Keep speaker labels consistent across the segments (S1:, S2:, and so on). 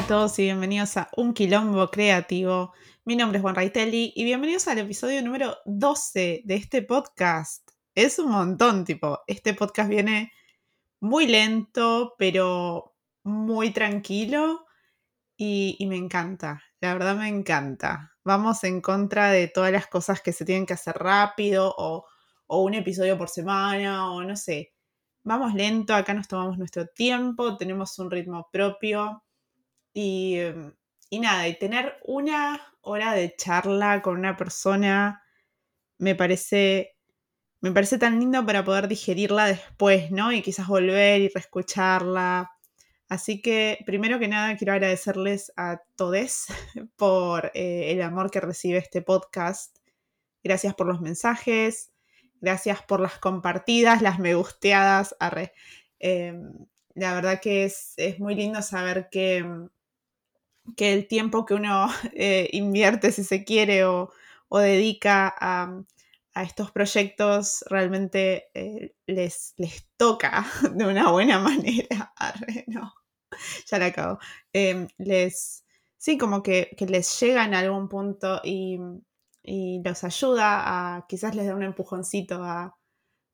S1: a todos y bienvenidos a Un Quilombo Creativo. Mi nombre es Juan Raitelli y bienvenidos al episodio número 12 de este podcast. Es un montón, tipo, este podcast viene muy lento, pero muy tranquilo y, me encanta, la verdad me encanta. Vamos en contra de todas las cosas que se tienen que hacer rápido o, o un episodio por semana o no sé. Vamos lento, acá nos tomamos nuestro tiempo, tenemos un ritmo propio y, em, y nada, y tener una hora de charla con una persona me parece, me parece tan lindo para poder digerirla después, ¿no? Y quizás volver y reescucharla. Así que, primero que nada, quiero agradecerles a todos por eh, el amor que recibe este podcast. Gracias por los mensajes, gracias por las compartidas, las me gusteadas. Em, la verdad que es, es muy lindo saber que, que el tiempo que uno eh, invierte, si se quiere, o, o dedica a, a, estos proyectos realmente eh, les, les toca de una buena manera. No, ya la acabo. Eh, les, sí, como que, que, les llega en algún punto y, y, los ayuda a, quizás les da un empujoncito a,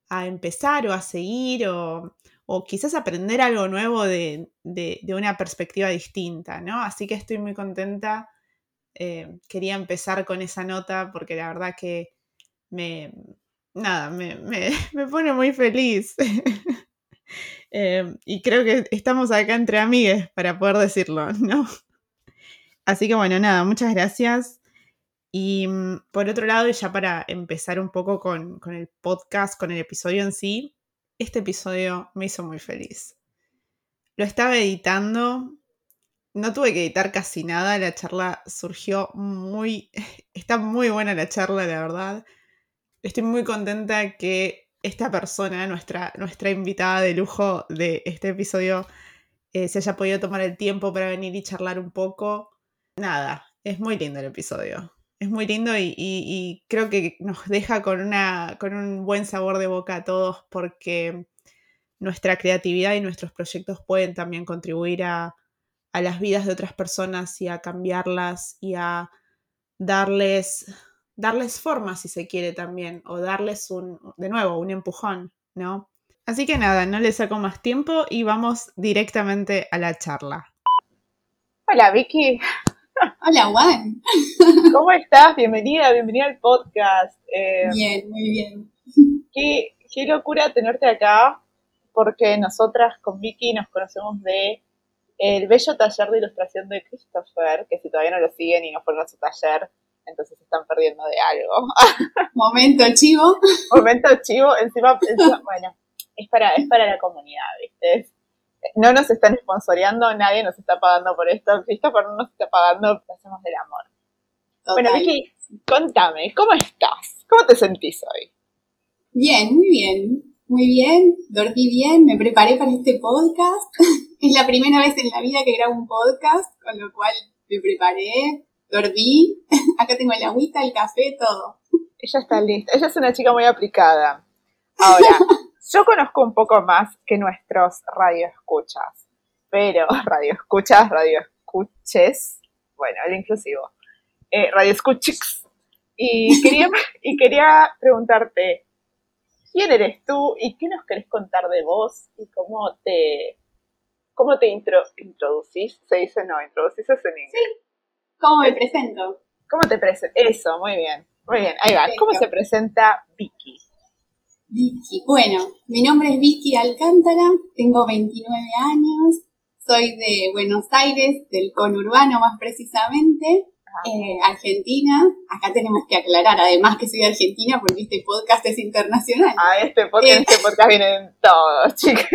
S1: a empezar o a seguir o quizás aprender algo nuevo de, de, una perspectiva distinta, ¿no? Así que estoy muy contenta. Eh, quería empezar con esa nota porque la verdad que me, nada, me, me, me pone muy feliz. eh, y creo que estamos acá entre amigues para poder decirlo, ¿no? Así que bueno, nada, muchas gracias. Y mm, por otro lado, ya para empezar un poco con, con el podcast, con el episodio en sí, este episodio me hizo muy feliz. Lo estaba editando, no tuve que editar casi nada, la charla surgió muy, está muy buena la charla, la verdad. Estoy muy contenta que esta persona, nuestra, nuestra invitada de lujo de este episodio, eh, se haya podido tomar el tiempo para venir y charlar un poco. Nada, es muy lindo el episodio. Es muy lindo y, creo que nos deja con, un buen sabor de boca a todos porque nuestra creatividad y nuestros proyectos pueden también contribuir a, las vidas de otras personas y a cambiarlas y a darles, darles forma si se quiere también o darles un, de nuevo, un empujón, ¿no? Así que nada, no le saco más tiempo y vamos directamente a la charla.
S2: Hola Vicky.
S3: Hola, Juan.
S2: ¿Cómo estás? Bienvenida, bienvenida al podcast.
S3: Eh, bien, muy bien.
S2: Qué, qué, locura tenerte acá, porque nosotras con Vicky nos conocemos de el bello taller de ilustración de Christopher, que si todavía no lo siguen y no fueron a su taller, entonces están perdiendo de algo.
S3: Momento chivo.
S2: Momento chivo, encima, encima bueno, es para, es para la comunidad, ¿viste? No nos están sponsoreando, nadie nos está pagando por esto, Christopher no nos está pagando, lo hacemos del amor. Total. Bueno, Vicky, contame, ¿cómo estás? ¿Cómo te sentís hoy?
S3: Bien, muy bien, muy bien, dormí bien, me preparé para este podcast. es la primera vez en la vida que grabo un podcast, con lo cual me preparé, dormí, acá tengo el agüita, el café, todo.
S2: Ella está lista, ella es una chica muy aplicada. Ahora, yo conozco un poco más que nuestros radioescuchas, pero radioescuchas, radioescuches, bueno, el inclusivo, eh, radioescuchix. Y quería, y quería preguntarte, ¿quién eres tú y qué nos querés contar de vos y cómo te, cómo te intro, introducís? Se dice no, introducís es en inglés.
S3: Sí, ¿cómo me presento?
S2: ¿Cómo te presento? Eso, muy bien, muy bien, ahí va. ¿Cómo se presenta Vicky?
S3: Vicky. Bueno, mi nombre es Vicky Alcántara, tengo 29 años, soy de Buenos Aires, del conurbano más precisamente, eh, Argentina. Acá tenemos que aclarar, además que soy de Argentina, porque este podcast es internacional.
S2: Ah, este podcast, eh. este podcast vienen todos, chicas.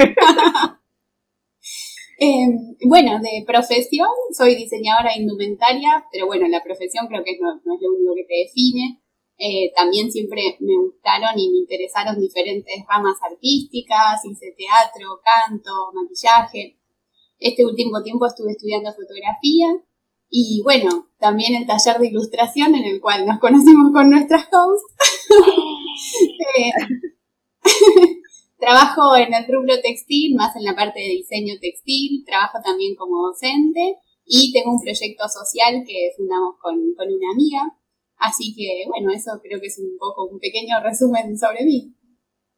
S3: eh, bueno, de profesión soy diseñadora indumentaria, pero bueno, la profesión creo que no, no es lo único que te define. Eh, también siempre me gustaron y me interesaron diferentes ramas artísticas, hice teatro, canto, maquillaje. Este último tiempo estuve estudiando fotografía y bueno, también el taller de ilustración en el cual nos conocimos con nuestras hosts. eh, trabajo en el rubro textil, más en la parte de diseño textil, trabajo también como docente Y tengo un proyecto social que fundamos con, con una amiga. Así que, bueno, eso creo que es un poco un pequeño resumen sobre mí.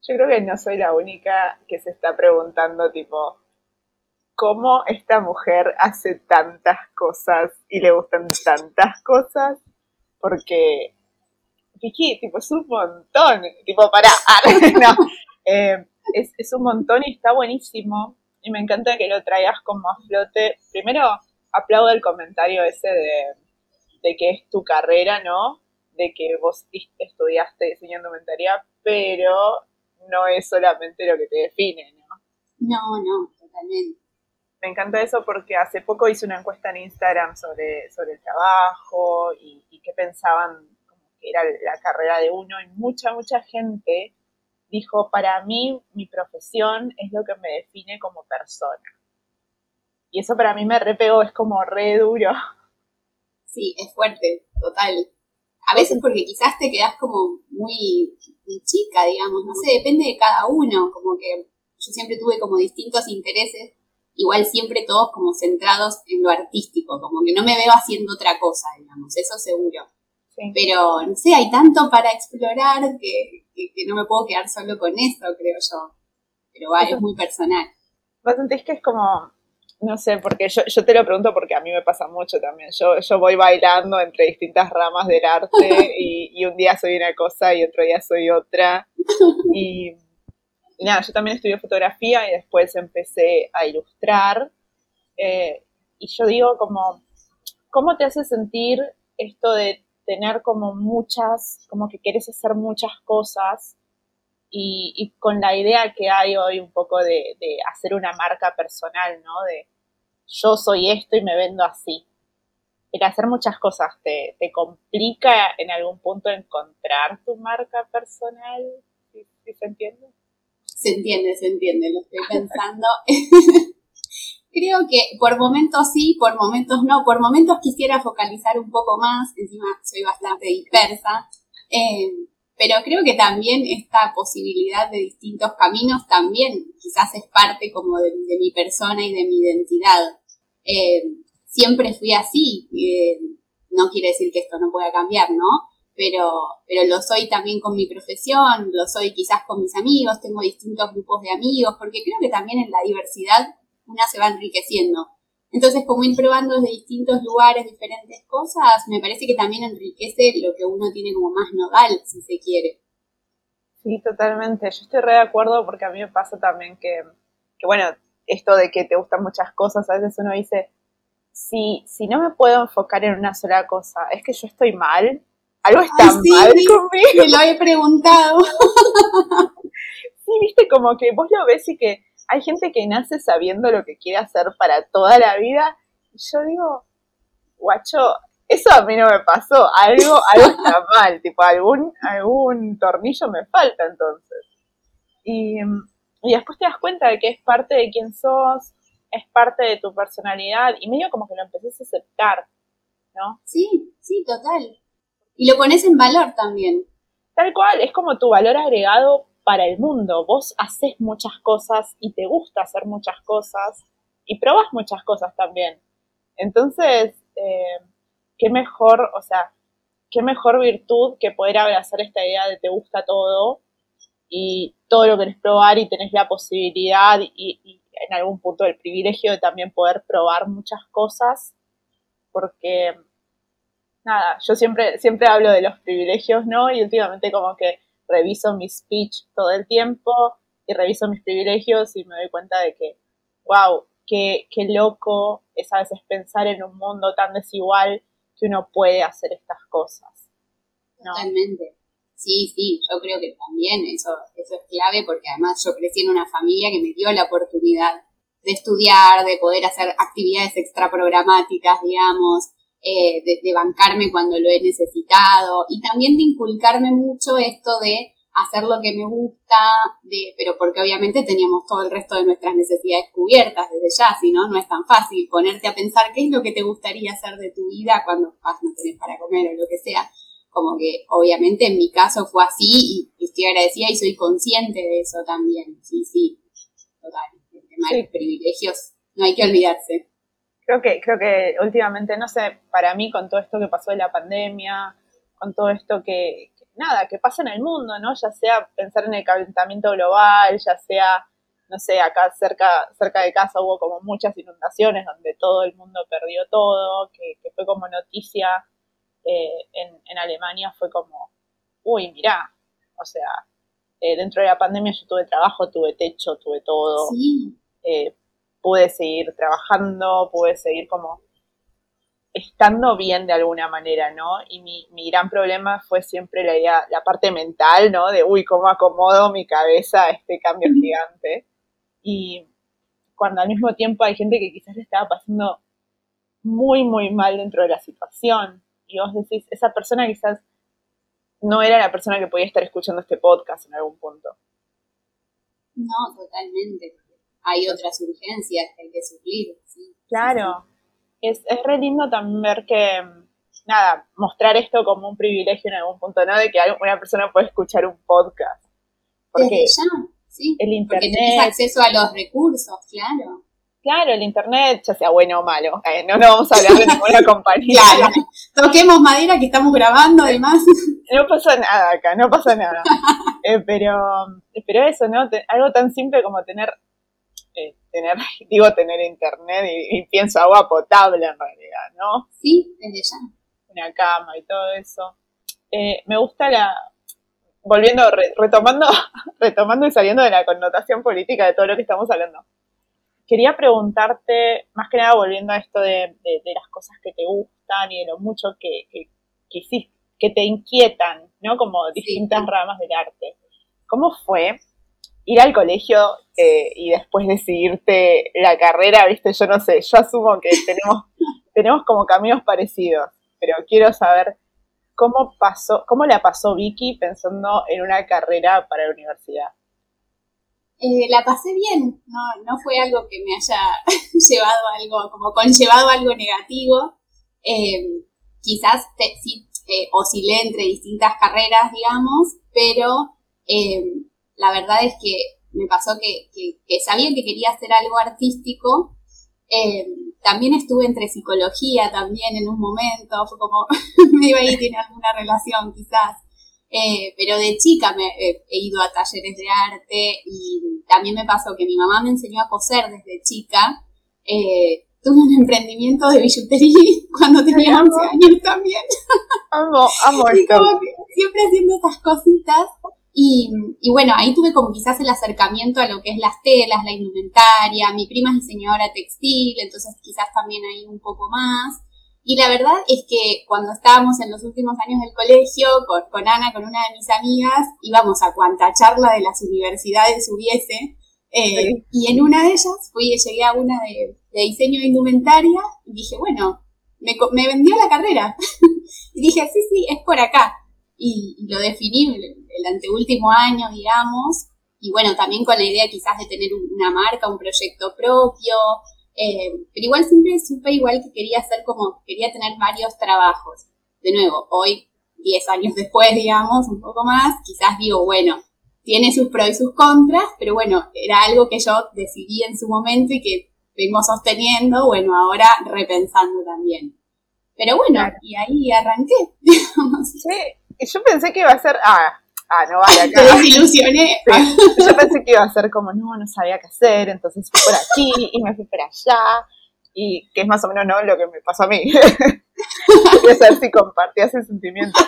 S1: Yo creo que no soy la única que se está preguntando, tipo, ¿cómo esta mujer hace tantas cosas y le gustan tantas cosas? Porque, Vicky, tipo, es un montón. Tipo, para, no. Eh, es, es un montón y está buenísimo. Y me encanta que lo traigas como a flote. Primero, aplaudo el comentario ese de, que es tu carrera, ¿no? De que vos estudiaste diseño indumentaria, pero no es solamente lo que te define, ¿no?
S3: No, no, totalmente.
S1: Me encanta eso porque hace poco hice una encuesta en Instagram sobre, sobre el trabajo y, y qué pensaban como que era la carrera de uno y mucha, mucha gente dijo, para mí mi profesión es lo que me define como persona. Y eso para mí me repegó, es como re duro.
S3: Sí, es fuerte, total. A veces porque quizás te quedas como muy, chica, digamos, no sé, depende de cada uno, como que yo siempre tuve como distintos intereses, igual siempre todos como centrados en lo artístico, como que no me veo haciendo otra cosa, digamos, eso seguro. Pero, no sé, hay tanto para explorar que, que, no me puedo quedar solo con eso, creo yo. Pero va, es muy personal.
S1: ¿Vos sentís que es como, no sé, porque yo, yo te lo pregunto porque a mí me pasa mucho también. Yo, yo voy bailando entre distintas ramas del arte y, y un día soy una cosa y otro día soy otra. Y, nada, yo también estudié fotografía y después empecé a ilustrar. Eh, y yo digo como, ¿cómo te hace sentir esto de tener como muchas, como que quieres hacer muchas cosas y, con la idea que hay hoy un poco de, hacer una marca personal, ¿no? De yo soy esto y me vendo así. El hacer muchas cosas te, complica en algún punto encontrar tu marca personal, ¿Sí, se entiende?
S3: Se entiende, se entiende, lo estoy pensando. Creo que por momentos sí, por momentos no, por momentos quisiera focalizar un poco más, encima soy bastante dispersa, eh, pero creo que también esta posibilidad de distintos caminos también quizás es parte como de, mi persona y de mi identidad. Eh, siempre fui así, eh, no quiere decir que esto no pueda cambiar, ¿no? Pero, pero lo soy también con mi profesión, lo soy quizás con mis amigos, tengo distintos grupos de amigos, porque creo que también en la diversidad una se va enriqueciendo. Entonces, como ir probando desde distintos lugares diferentes cosas, me parece que también enriquece lo que uno tiene como más nodal, si se quiere.
S1: Sí, totalmente. Yo estoy re de acuerdo porque a mí me pasa también que, que bueno, esto de que te gustan muchas cosas, a veces uno dice, si, si no me puedo enfocar en una sola cosa, es que yo estoy mal, algo está mal conmigo.
S3: Me lo he preguntado.
S1: sí, viste, como que vos lo ves y que hay gente que nace sabiendo lo que quiere hacer para toda la vida. Y yo digo, guacho, eso a mí no me pasó. Algo, algo está mal, tipo, algún, algún tornillo me falta entonces. Y, y después te das cuenta de que es parte de quién sos, es parte de tu personalidad, y medio como que lo empecés a aceptar, ¿no?
S3: Sí, sí, total. Y lo pones en valor también.
S1: Tal cual, es como tu valor agregado para el mundo. Vos haces muchas cosas y te gusta hacer muchas cosas y probas muchas cosas también. Entonces, eh, qué mejor, o sea, qué mejor virtud que poder abrazar esta idea de te gusta todo y todo lo querés probar y tenés la posibilidad y, y en algún punto el privilegio de también poder probar muchas cosas, porque nada, yo siempre, siempre hablo de los privilegios, ¿no? Y últimamente como que reviso mi speech todo el tiempo y reviso mis privilegios y me doy cuenta de que, wow, qué, qué loco es a veces pensar en un mundo tan desigual que uno puede hacer estas cosas.
S3: Totalmente. Sí, sí, yo creo que también eso, eso es clave porque además yo crecí en una familia que me dio la oportunidad de estudiar, de poder hacer actividades extraprogramáticas, digamos, eh, de, bancarme cuando lo he necesitado y también de inculcarme mucho esto de hacer lo que me gusta, de, pero porque obviamente teníamos todo el resto de nuestras necesidades cubiertas desde ya, si no, no es tan fácil ponerte a pensar qué es lo que te gustaría hacer de tu vida cuando no tenés para comer o lo que sea. Como que obviamente en mi caso fue así y, estoy agradecida y soy consciente de eso también. Sí, sí, total. El tema de los privilegios no hay que olvidarse.
S1: Creo que, creo que últimamente, no sé, para mí con todo esto que pasó de la pandemia, con todo esto que, nada, que pasa en el mundo, ¿no? Ya sea pensar en el calentamiento global, ya sea, no sé, acá cerca, cerca de casa hubo como muchas inundaciones donde todo el mundo perdió todo, que, fue como noticia eh, en, en, Alemania, fue como, uy, mirá, o sea, eh, dentro de la pandemia yo tuve trabajo, tuve techo, tuve todo.
S3: Sí.
S1: Eh, pude seguir trabajando, pude seguir como estando bien de alguna manera, ¿no? Y mi, mi gran problema fue siempre la idea, la parte mental, ¿no? De, uy, cómo acomodo mi cabeza a este cambio gigante. Y cuando al mismo tiempo hay gente que quizás le estaba pasando muy, muy mal dentro de la situación. Y vos decís, esa persona quizás no era la persona que podía estar escuchando este podcast en algún punto.
S3: No, totalmente. Hay otras urgencias que hay que suplir. ¿sí?
S1: Claro, es, es re lindo también ver que, nada, mostrar esto como un privilegio en algún punto, ¿no? De que una persona puede escuchar un podcast.
S3: Porque ya, sí.
S1: El internet.
S3: Porque tenés acceso a los recursos, claro.
S1: Claro, el internet, ya sea bueno o malo. Eh, no, no vamos a hablar de ninguna compañía.
S3: Claro. Toquemos madera que estamos grabando, además.
S1: No pasa nada acá, no pasa nada. Eh, pero, pero eso, ¿no? algo tan simple como tener tener, digo tener internet y, pienso agua potable en realidad, ¿no?
S3: Sí, desde ya.
S1: Una cama y todo eso. Eh, me gusta la, volviendo, retomando, retomando y saliendo de la connotación política de todo lo que estamos hablando. Quería preguntarte, más que nada volviendo a esto de, las cosas que te gustan y de lo mucho que, que, que, te inquietan, ¿no? Como distintas ramas del arte. ¿Cómo fue ir al colegio eh, y después decidirte la carrera, viste, yo no sé, yo asumo que tenemos, tenemos como caminos parecidos, pero quiero saber cómo pasó, cómo la pasó Vicky pensando en una carrera para la universidad.
S3: Eh, la pasé bien, no, no fue algo que me haya llevado algo, como conllevado algo negativo. Eh, quizás sí oscilé entre distintas carreras, digamos, pero la verdad es que me pasó que, que, sabía que quería hacer algo artístico. Eh, también estuve entre psicología también en un momento, fue como, me iba ahí, tiene alguna relación quizás. Eh, pero de chica me, he ido a talleres de arte y también me pasó que mi mamá me enseñó a coser desde chica. Eh, tuve un emprendimiento de billutería cuando tenía 11 años también.
S1: Amo, amo
S3: siempre haciendo estas cositas. Y, bueno, ahí tuve como quizás el acercamiento a lo que es las telas, la indumentaria. Mi prima es diseñadora textil, entonces quizás también ahí un poco más. Y la verdad es que cuando estábamos en los últimos años del colegio, con, Ana, con una de mis amigas, íbamos a cuanta charla de las universidades hubiese. Eh, y en una de ellas fui, llegué a una de, diseño de indumentaria y dije, bueno, me, me vendió la carrera. y dije, sí, sí, es por acá y, lo definí el, anteúltimo año, digamos, y bueno, también con la idea quizás de tener una marca, un proyecto propio, eh, pero igual siempre supe igual que quería hacer como, quería tener varios trabajos. De nuevo, hoy, 10 años después, digamos, un poco más, quizás digo, bueno, tiene sus pros y sus contras, pero bueno, era algo que yo decidí en su momento y que vengo sosteniendo, bueno, ahora repensando también. Pero bueno, y ahí arranqué.
S1: Sí, y yo pensé que iba a ser, ah, ah no vale acá.
S3: Te desilusioné.
S1: Yo pensé que iba a ser como, no, no sabía qué hacer, entonces fui por aquí y me fui por allá. Y que es más o menos no lo que me pasó a mí. Quería saber si compartía ese sentimiento.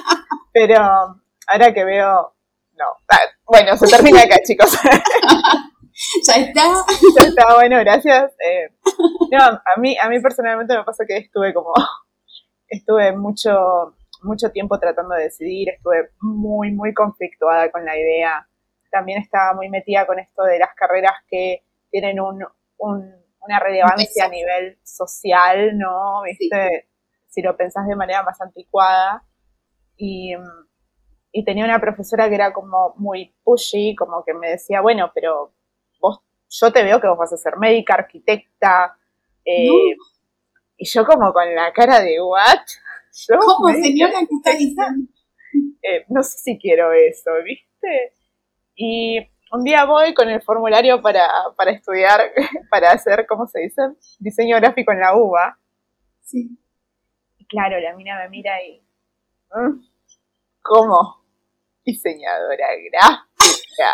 S1: Pero ahora que veo, no. Ah, bueno, se termina acá, chicos.
S3: ya está.
S1: Ya está, bueno, gracias. Eh, no, a mí, a mí personalmente me pasa que estuve como, estuve mucho mucho tiempo tratando de decidir, estuve muy, muy conflictuada con la idea. También estaba muy metida con esto de las carreras que tienen un, una relevancia a nivel social, ¿no? ¿Viste? Si lo pensás de manera más anticuada. Y, y, tenía una profesora que era como muy pushy, como que me decía, bueno, pero vos, yo te veo que vos vas a ser médica, arquitecta. Eh, y yo como con la cara de, ¿what?
S3: ¿Cómo, señora, que está
S1: eh, no sé si quiero eso, ¿viste? Y un día voy con el formulario para, para estudiar, para hacer, ¿cómo se dice? Diseño gráfico en la UBA.
S3: Sí.
S1: Y claro, la mina me mira y... "Mm, ¿Cómo? Diseñadora gráfica.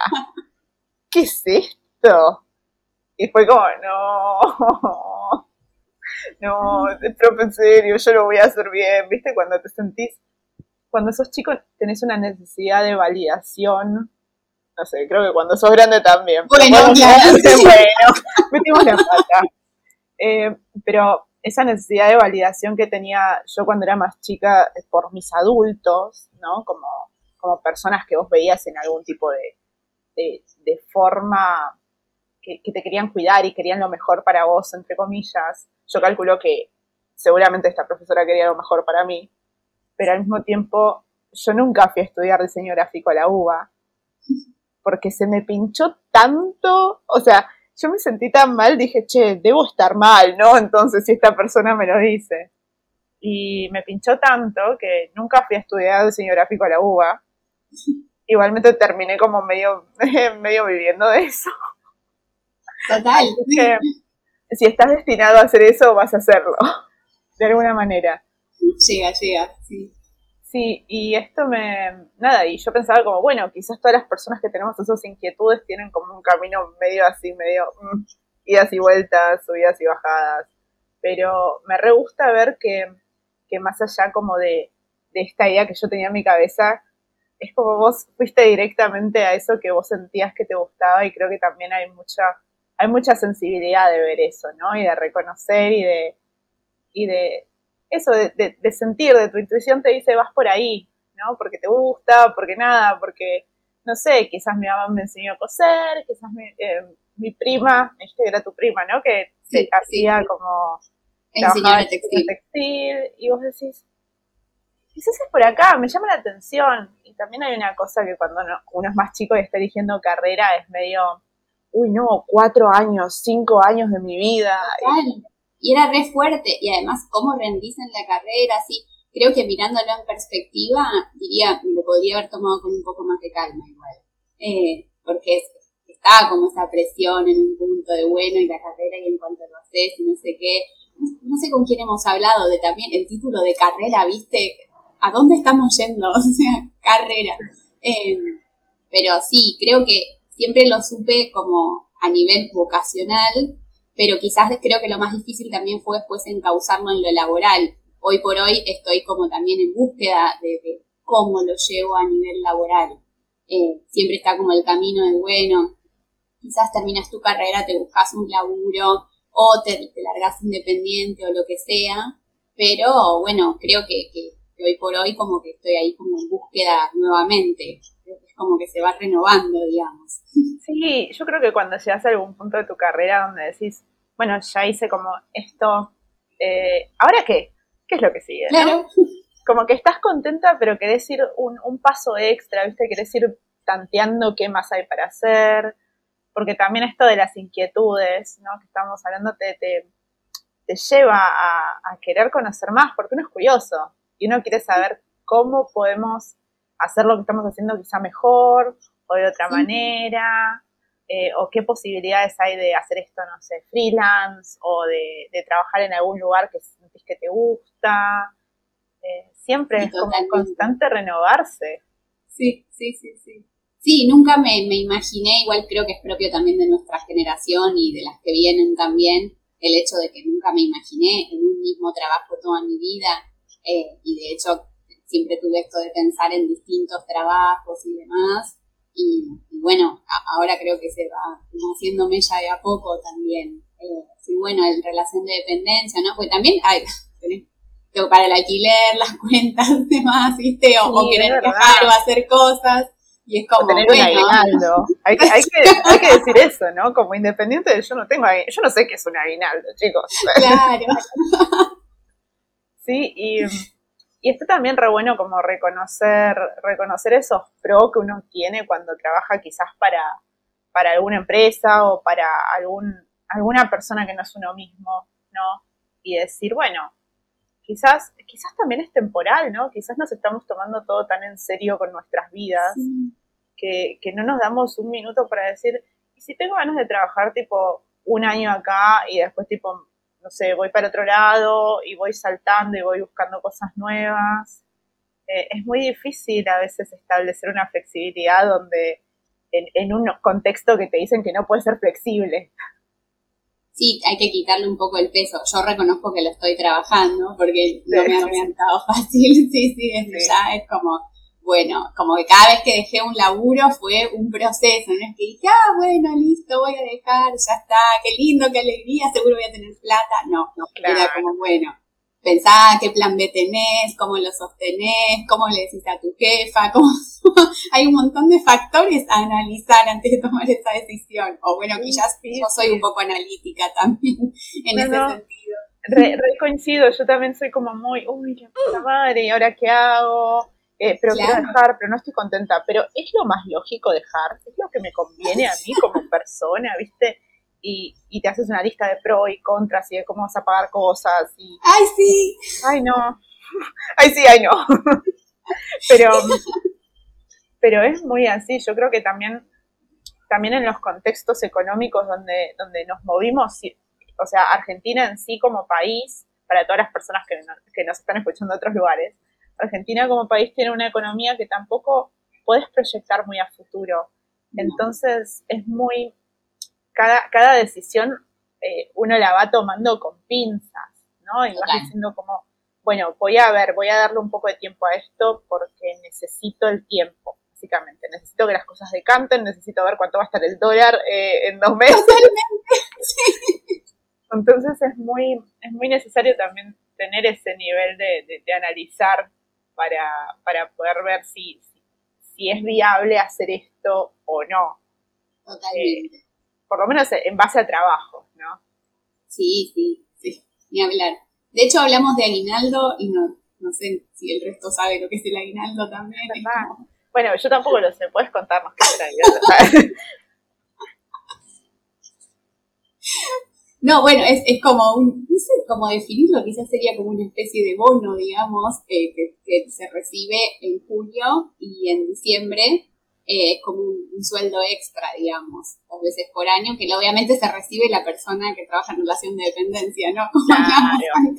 S1: ¿Qué es esto? Y fue como, no, no, profe, en serio, yo lo voy a hacer bien, ¿viste? Cuando te sentís, cuando sos chico tenés una necesidad de validación, no sé, creo que cuando sos grande también. pero
S3: Bueno, claro, sí.
S1: bueno, metimos la pata. Eh, pero esa necesidad de validación que tenía yo cuando era más chica eh, por mis adultos, ¿no? Como, como personas que vos veías en algún tipo de, de, de forma que, que te querían cuidar y querían lo mejor para vos, entre comillas. Yo calculo que seguramente esta profesora quería lo mejor para mí, pero al mismo tiempo yo nunca fui a estudiar diseño gráfico a la UBA, porque se me pinchó tanto, o sea, yo me sentí tan mal, dije, che, debo estar mal, ¿no? Entonces, si esta persona me lo dice. Y me pinchó tanto que nunca fui a estudiar diseño gráfico a la UBA. Igualmente terminé como medio, medio viviendo de eso.
S3: Total.
S1: Así que, si estás destinado a hacer eso, vas a hacerlo, de alguna manera.
S3: Llega, llega, sí.
S1: Sí, y esto me... Nada, y yo pensaba como, bueno, quizás todas las personas que tenemos esas inquietudes tienen como un camino medio así, medio mm, idas y vueltas, subidas y bajadas. Pero me re gusta ver que, que más allá como de, de esta idea que yo tenía en mi cabeza, es como vos fuiste directamente a eso que vos sentías que te gustaba y creo que también hay mucha, hay mucha sensibilidad de ver eso, ¿no? Y de reconocer y de, y de eso, de, de, de sentir, de tu intuición te dice vas por ahí, ¿no? Porque te gusta, porque nada, porque, no sé, quizás mi mamá me enseñó a coser, quizás mi, eh, mi prima, que era tu prima, ¿no? Que
S3: Sí,
S1: se hacía como
S3: En
S1: trabajaba
S3: señora
S1: en
S3: textil.
S1: textil, y vos decís, quizás es por acá, me llama la atención. Y también hay una cosa que cuando no- uno es más chico y está eligiendo carrera es medio, uy, no, cuatro años, cinco años de mi vida.
S3: Total. Y era re fuerte. Y además, cómo rendís en la carrera, así. Creo que mirándolo en perspectiva, diría, lo podría haber tomado con un poco más de calma igual. Eh, porque es- estaba como esa presión en un punto de bueno y la carrera y en cuanto lo haces y no sé qué. No, no sé con quién hemos hablado de también el título de carrera, ¿viste? ¿A dónde estamos yendo? O sea, carrera. Eh, pero sí, creo que siempre lo supe como a nivel vocacional, pero quizás creo que lo más difícil también fue después encauzarlo en lo laboral. Hoy por hoy estoy como también en búsqueda de, cómo lo llevo a nivel laboral. Eh, siempre está como el camino de, bueno, quizás terminas tu carrera, te buscas un laburo o te, te largas independiente o lo que sea, pero bueno, creo que, que- hoy por hoy como que estoy ahí como en búsqueda nuevamente. Es como que se va renovando, digamos.
S1: Sí, yo creo que cuando llegas a algún punto de tu carrera donde decís, bueno, ya hice como esto, eh, ¿ahora qué? ¿Qué es lo que sigue? no?
S3: Claro,
S1: Como que estás contenta, pero querés ir un, un paso extra, ¿viste? Querés ir tanteando qué más hay para hacer, porque también esto de las inquietudes, ¿no? Que estamos hablando, te, te, te lleva a, a querer conocer más, porque uno es curioso y uno quiere saber cómo podemos hacer lo que estamos haciendo quizá mejor o de otra
S3: Sí.
S1: manera, eh, o qué posibilidades hay de hacer esto, no sé, freelance o de, de trabajar en algún lugar que sentís que te gusta. Eh, siempre
S3: Sí,
S1: es como
S3: totalmente.
S1: constante renovarse.
S3: Sí, sí, sí, sí. Sí, nunca me, me imaginé, igual creo que es propio también de nuestra generación y de las que vienen también, el hecho de que nunca me imaginé en un mismo trabajo toda mi vida. eh, y de hecho, siempre tuve esto de pensar en distintos trabajos y demás. Y, y bueno, a- ahora creo que se va como haciéndome ya de a poco también. Eh, sí, bueno, en relación de dependencia, ¿no? Porque también hay, para el alquiler, las cuentas, demás, ¿viste? O, o
S1: Sí,
S3: querer
S1: es verdad.
S3: viajar o hacer cosas. Y es como,
S1: tener un
S3: bueno,
S1: aguinaldo. Hay que, hay, que, hay que decir eso, ¿no? Como independiente, yo no tengo yo no sé qué es un aguinaldo, chicos.
S3: claro.
S1: Sí, y, y está también re bueno como reconocer, reconocer esos pro que uno tiene cuando trabaja quizás para, para alguna empresa o para algún, alguna persona que no es uno mismo, ¿no? Y decir, bueno, quizás, quizás también es temporal, ¿no? Quizás nos estamos tomando todo tan en serio con nuestras vidas
S3: Sí.
S1: que, que no nos damos un minuto para decir, ¿y si tengo ganas de trabajar tipo un año acá y después tipo, no sé, voy para otro lado y voy saltando y voy buscando cosas nuevas? Eh, es muy difícil a veces establecer una flexibilidad donde en, en un contexto que te dicen que no puede ser flexible.
S3: Sí, hay que quitarle un poco el peso. Yo reconozco que lo estoy trabajando porque no me ha orientado fácil. Sí, sí, ya es como, bueno, como que cada vez que dejé un laburo fue un proceso, no es que dije, ah, bueno, listo, voy a dejar, ya está, qué lindo, qué alegría, seguro voy a tener plata. No, no era como, bueno, pensá qué plan B tenés, cómo lo sostenés, cómo le decís a tu jefa, cómo... hay un montón de factores a analizar antes de tomar esa decisión. O bueno, quizás yo soy un poco analítica también en ese sentido.
S1: Re, coincido, yo también soy como muy, uy, qué puta madre, ¿y ahora qué hago? Eh, pero quiero dejar, pero no estoy contenta. Pero es lo más lógico dejar, es lo que me conviene a mí como persona, ¿viste? y, y, te haces una lista de pros y contras y de cómo vas a pagar cosas. Y,
S3: ¡Ay, sí!
S1: ¡Ay, no! ¡Ay, sí, ay, no! pero, pero es muy así. Yo creo que también, también en los contextos económicos donde, donde nos movimos, o sea, Argentina en sí como país, para todas las personas que, que nos están escuchando de otros lugares, Argentina como país tiene una economía que tampoco puedes proyectar muy a futuro. Entonces es muy cada, cada decisión eh, uno la va tomando con pinzas, ¿no? Y vas diciendo como, bueno, voy a ver, voy a darle un poco de tiempo a esto porque necesito el tiempo, básicamente. Necesito que las cosas decanten, necesito ver cuánto va a estar el dólar eh, en dos meses. Entonces es muy, es muy necesario también tener ese nivel de, de, analizar para, para, poder ver si, si, es viable hacer esto o no.
S3: Totalmente. Eh,
S1: por lo menos en base a trabajo, ¿no?
S3: Sí, sí, sí, ni hablar. De hecho, hablamos de aguinaldo y no, no sé si el resto sabe lo que es el aguinaldo también.
S1: Bueno, yo tampoco lo sé, puedes contarnos qué es el aguinaldo.
S3: No, bueno, es, es como un, no sé cómo definirlo, quizás sería como una especie de bono, digamos, eh, que, que, se recibe en julio y en diciembre eh, es como un, sueldo extra, digamos, dos veces por año, que obviamente se recibe la persona que trabaja en relación de dependencia, ¿no?
S1: claro.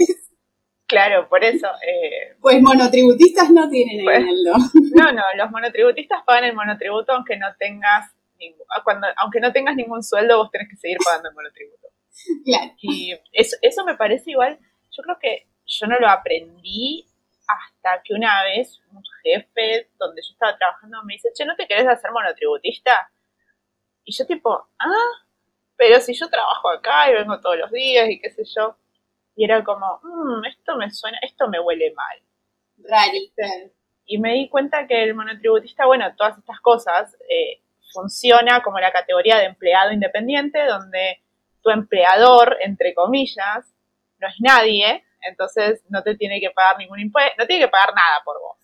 S1: Claro, por eso. Eh,
S3: pues monotributistas no tienen pues, aguinaldo.
S1: No, no, los monotributistas pagan el monotributo aunque no tengas ningún, cuando, aunque no tengas ningún sueldo, vos tenés que seguir pagando el monotributo.
S3: Claro.
S1: Y eso, eso me parece igual, yo creo que yo no lo aprendí hasta que una vez un jefe donde yo estaba trabajando me dice, che, ¿no te querés hacer monotributista? Y yo tipo, ah, pero si yo trabajo acá y vengo todos los días y qué sé yo. Y era como, mmm, esto me suena, esto me huele mal.
S3: Rarito.
S1: Y me di cuenta que el monotributista, bueno, todas estas cosas, eh, funciona como la categoría de empleado independiente, donde tu empleador, entre comillas, no es nadie, entonces no te tiene que pagar ningún impuesto, no tiene que pagar nada por vos.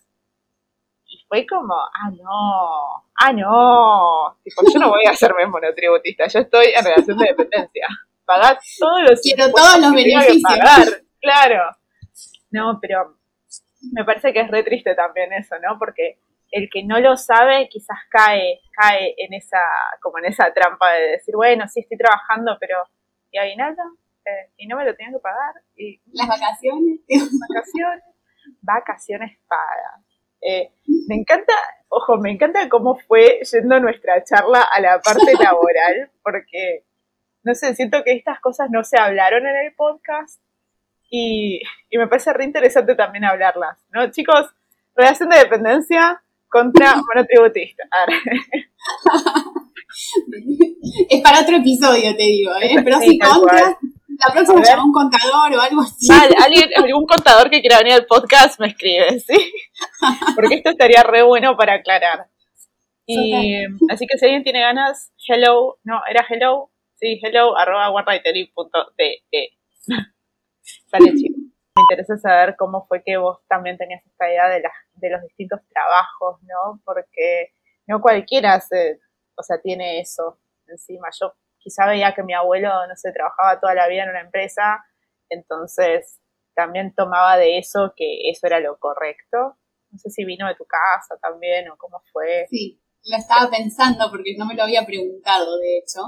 S1: Y fue como, ah, no, ah, no, tipo, yo no voy a hacerme monotributista, yo estoy en relación de dependencia. Pagar todos los
S3: Quiero todos los beneficios.
S1: Pagar, claro. No, pero me parece que es re triste también eso, ¿no? Porque el que no lo sabe quizás cae, cae en esa, como en esa trampa de decir, bueno, sí estoy trabajando, pero ¿y aguinaldo? y no me lo tenían que pagar. Y,
S3: Las vacaciones.
S1: Vacaciones, vacaciones pagas. Eh, me encanta, ojo, me encanta cómo fue yendo nuestra charla a la parte laboral, porque, no sé, siento que estas cosas no se hablaron en el podcast y, y me parece re interesante también hablarlas, ¿no? Chicos, relación de dependencia contra monotributista.
S3: es para otro episodio, te digo, ¿eh? Pero sí, contra, la próxima llama un contador o algo así.
S1: alguien, algún contador que quiera venir al podcast me escribe, ¿sí? Porque esto estaría re bueno para aclarar. Y así que si alguien tiene ganas, hello, no, era hello, sí, hello, arroba e. Sale chico. Me interesa saber cómo fue que vos también tenías esta idea de, las, de los distintos trabajos, ¿no? Porque no cualquiera se, o sea, tiene eso encima. Yo quizá veía que mi abuelo, no sé, trabajaba toda la vida en una empresa, entonces también tomaba de eso que eso era lo correcto. No sé si vino de tu casa también o cómo fue.
S3: Sí, lo estaba pensando porque no me lo había preguntado, de hecho.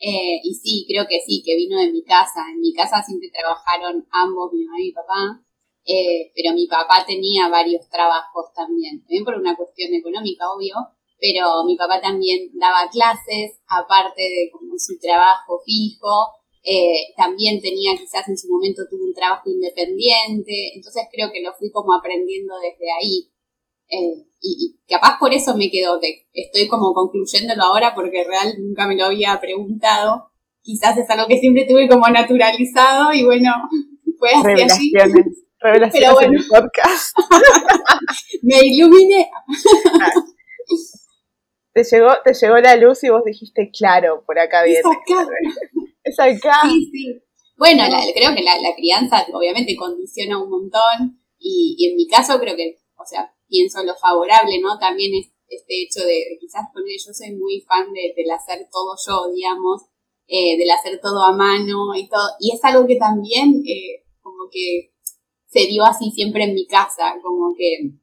S3: Eh, y sí, creo que sí, que vino de mi casa. En mi casa siempre trabajaron ambos, mi mamá y mi papá. Eh, pero mi papá tenía varios trabajos también, también por una cuestión económica, obvio, pero mi papá también daba clases, aparte de como su trabajo fijo, eh, también tenía quizás en su momento tuvo un trabajo independiente, entonces creo que lo fui como aprendiendo desde ahí. Eh, y, capaz por eso me quedo, estoy como concluyéndolo ahora porque real nunca me lo había preguntado. Quizás es algo que siempre tuve como naturalizado y bueno, fue así allí.
S1: Revelaciones Pero bueno. en el podcast.
S3: me iluminé.
S1: te llegó, te llegó la luz y vos dijiste, claro, por acá viene. Es acá.
S3: Sí, sí. Bueno, creo que la, crianza obviamente condiciona un montón y, en mi caso creo que, o sea, pienso lo favorable, ¿no? También es este hecho de, quizás poner, yo soy muy fan de, del hacer todo yo, digamos, eh, del hacer todo a mano y todo, y es algo que también eh, como que se dio así siempre en mi casa, como que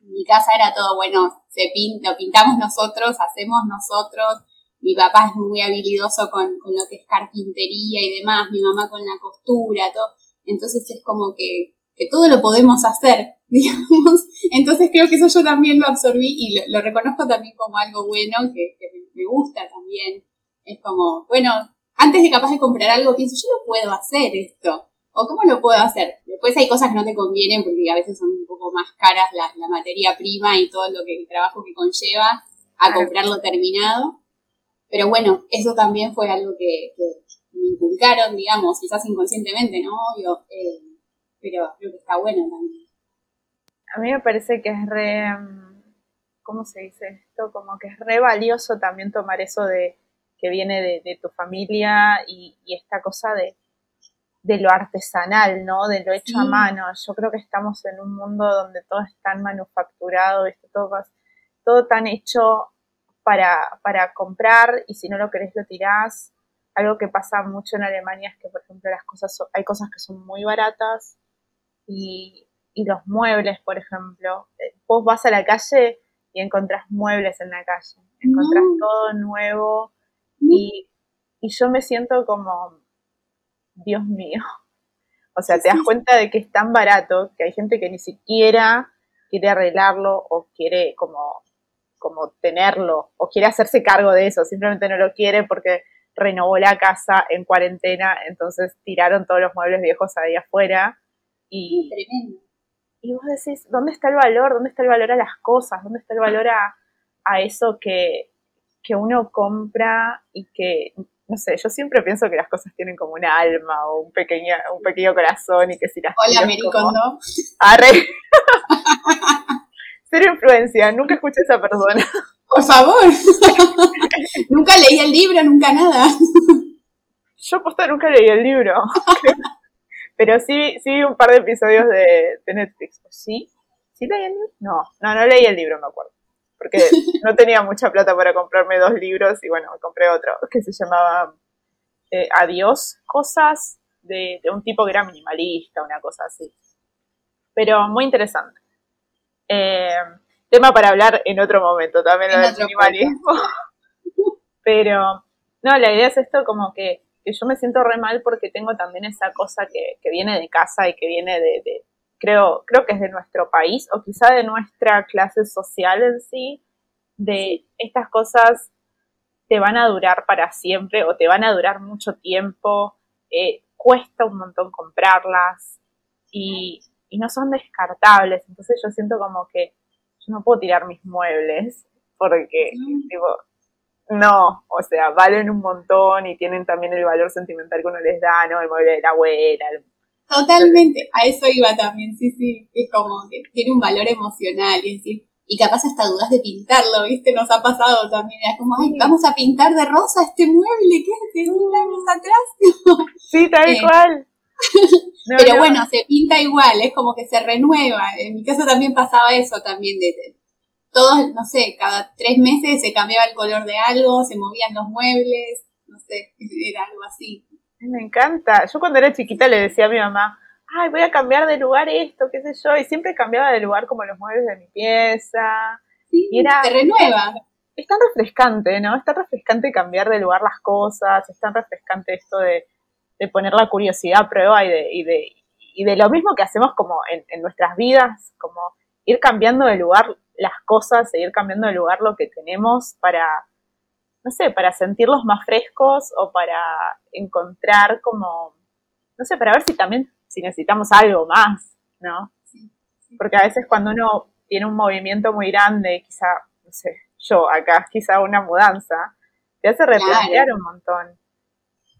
S3: mi casa era todo, bueno, se pinta, lo pintamos nosotros, hacemos nosotros, mi papá es muy habilidoso con, lo que es carpintería y demás, mi mamá con la costura, todo. Entonces es como que, todo lo podemos hacer, digamos. Entonces creo que eso yo también lo absorbí y lo, reconozco también como algo bueno, que, me gusta también. Es como, bueno, antes de capaz de comprar algo, pienso, yo no puedo hacer esto. ¿O cómo lo puedo hacer? Después hay cosas que no te convienen porque a veces son un poco más caras la, la materia prima y todo lo que el trabajo que conlleva a comprarlo terminado. Pero bueno, eso también fue algo que, me inculcaron, digamos, quizás inconscientemente, ¿no? Obvio, eh, pero creo que está bueno también.
S1: A mí me parece que es re, ¿cómo se dice esto? Como que es re valioso también tomar eso de que viene de, tu familia y, esta cosa de, de lo artesanal, ¿no? De lo hecho a mano. Yo creo que estamos en un mundo donde todo es tan manufacturado, todo, todo tan hecho para, para comprar y si no lo querés lo tirás. Algo que pasa mucho en Alemania es que, por ejemplo, las cosas hay cosas que son muy baratas y, y los muebles, por ejemplo. Eh, vos vas a la calle y encontrás muebles en la calle, encontrás todo nuevo y, y yo me siento como, Dios mío. O sea, te das cuenta de que es tan barato que hay gente que ni siquiera quiere arreglarlo o quiere como como tenerlo o quiere hacerse cargo de eso, simplemente no lo quiere porque renovó la casa en cuarentena, entonces tiraron todos los muebles viejos ahí afuera y, y vos decís, ¿dónde está el valor? ¿Dónde está el valor a las cosas? ¿Dónde está el valor a, eso que, que uno compra y que no sé, yo siempre pienso que las cosas tienen como una alma o un pequeño, un pequeño corazón y que si las
S3: Hola, Mericondo.
S1: Arre. Cero influencia, nunca escuché a esa persona.
S3: Por favor. nunca leí el libro, nunca nada.
S1: Yo posta nunca leí el libro. Pero sí, sí vi un par de episodios de, Netflix. ¿Sí? ¿Sí leí el libro? No, no, no leí el libro, me acuerdo. Porque no tenía mucha plata para comprarme dos libros y bueno, me compré otro que se llamaba eh, Adiós, cosas de, de un tipo que era minimalista, una cosa así. Pero muy interesante. Eh, tema para hablar en otro momento, también lo del minimalismo. Pero, no, la idea es esto como que, yo me siento re mal porque tengo también esa cosa que, viene de casa y que viene de, creo, creo que es de nuestro país o quizá de nuestra clase social en sí, de estas cosas te van a durar para siempre o te van a durar mucho tiempo, eh, cuesta un montón comprarlas y, y no son descartables. Entonces yo siento como que yo no puedo tirar mis muebles porque, tipo, no, o sea, valen un montón y tienen también el valor sentimental que uno les da, ¿no? El mueble de la abuela.
S3: Totalmente, a eso iba también, sí, sí, es como que tiene un valor emocional y decir, y capaz hasta dudas de pintarlo, ¿viste? Nos ha pasado también, es como, ay, vamos a pintar de rosa este mueble, ¿qué es de mil años atrás?
S1: Sí, tal eh, cual.
S3: Pero bueno, se pinta igual, es como que se renueva. En mi caso también pasaba eso también de, todos, no sé, cada tres meses se cambiaba el color de algo, se movían los muebles, no sé, era algo así.
S1: Me encanta. Yo cuando era chiquita le decía a mi mamá, ay, voy a cambiar de lugar esto, qué sé yo, y siempre cambiaba de lugar como los muebles de mi pieza.
S3: Sí, y era, se renueva.
S1: es tan refrescante, ¿no? Es tan refrescante cambiar de lugar las cosas, es tan refrescante esto de, poner la curiosidad a prueba y de, y de, y de lo mismo que hacemos como en, en, nuestras vidas, como ir cambiando de lugar las cosas, seguir cambiando de lugar lo que tenemos para, no sé, para sentirlos más frescos o para encontrar como, no sé, para ver si también, si necesitamos algo más, ¿no? Porque a veces cuando uno tiene un movimiento muy grande, quizá, no sé, yo acá, quizá una mudanza, te hace replantear un montón.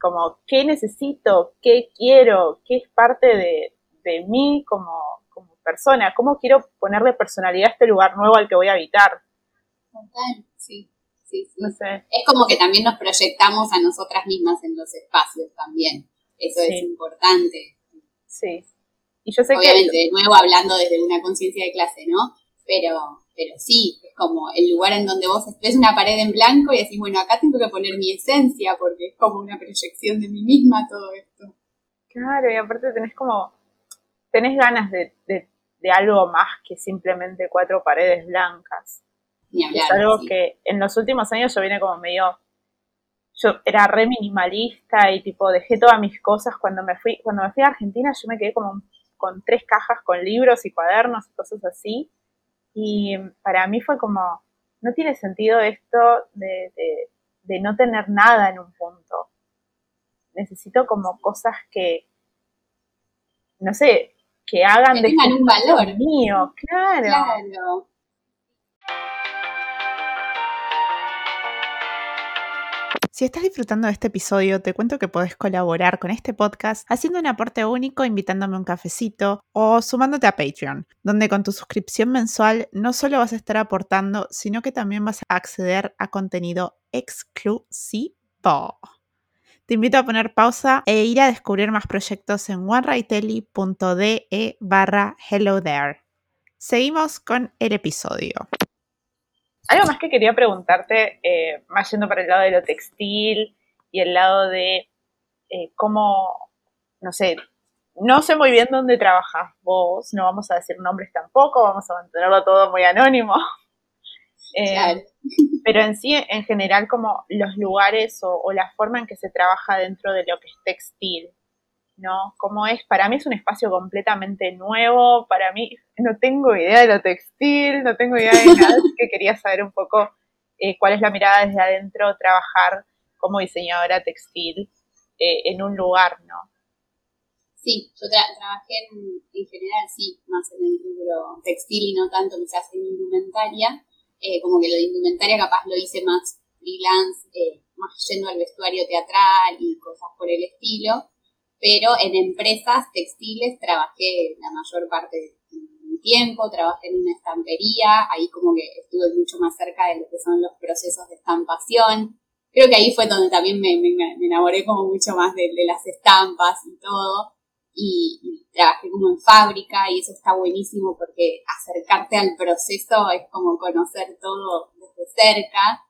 S1: Como, ¿qué necesito? ¿Qué quiero? ¿Qué es parte de, de mí como, como persona? ¿Cómo quiero ponerle personalidad a este lugar nuevo al que voy a habitar?
S3: Total, sí. Sí, sí.
S1: No sé.
S3: Es como que también nos proyectamos a nosotras mismas en los espacios también. Eso es importante.
S1: Sí. Y yo sé
S3: Obviamente, de nuevo hablando desde una conciencia de clase, ¿no? Pero, pero sí, es como el lugar en donde vos ves una pared en blanco y decís, bueno, acá tengo que poner mi esencia porque es como una proyección de mí misma todo esto.
S1: Claro, y aparte tenés como, tenés ganas de, de, algo más que simplemente cuatro paredes blancas. es algo que en los últimos años yo vine como medio yo era re minimalista y tipo dejé todas mis cosas cuando me fui cuando me fui a Argentina yo me quedé como con tres cajas con libros y cuadernos y cosas así y para mí fue como, no tiene sentido esto de, de, no tener nada en un punto. Necesito como cosas que, no sé, que hagan
S3: de este un valor
S1: mío, claro.
S3: Claro.
S4: Si estás disfrutando de este episodio, te cuento que podés colaborar con este podcast haciendo un aporte único, invitándome un cafecito o sumándote a Patreon, donde con tu suscripción mensual no solo vas a estar aportando, sino que también vas a acceder a contenido exclusivo. Te invito a poner pausa e ir a descubrir más proyectos en onerightelly.de barra hello there. Seguimos con el episodio.
S1: Algo más que quería preguntarte, eh, más yendo para el lado de lo textil y el lado de eh, cómo, no sé, no sé muy bien dónde trabajas vos, no vamos a decir nombres tampoco, vamos a mantenerlo todo muy anónimo. Eh, pero en sí, en general, como los lugares o, la forma en que se trabaja dentro de lo que es textil, ¿no? ¿Cómo es? Para mí es un espacio completamente nuevo, para mí no tengo idea de lo textil, no tengo idea de nada, así que quería saber un poco eh, cuál es la mirada desde adentro, trabajar como diseñadora textil eh, en un lugar, ¿no?
S3: Sí, yo trabajé en, en, general, sí, más en el libro textil y no tanto quizás en indumentaria, eh, como que lo de indumentaria capaz lo hice más freelance, más yendo al vestuario teatral y cosas por el estilo, pero en empresas textiles trabajé la mayor parte de mi tiempo, trabajé en una estampería, ahí como que estuve mucho más cerca de lo que son los procesos de estampación. Creo que ahí fue donde también me, enamoré como mucho más de, las estampas y todo. Y, trabajé como en fábrica y eso está buenísimo porque acercarte al proceso es como conocer todo desde cerca.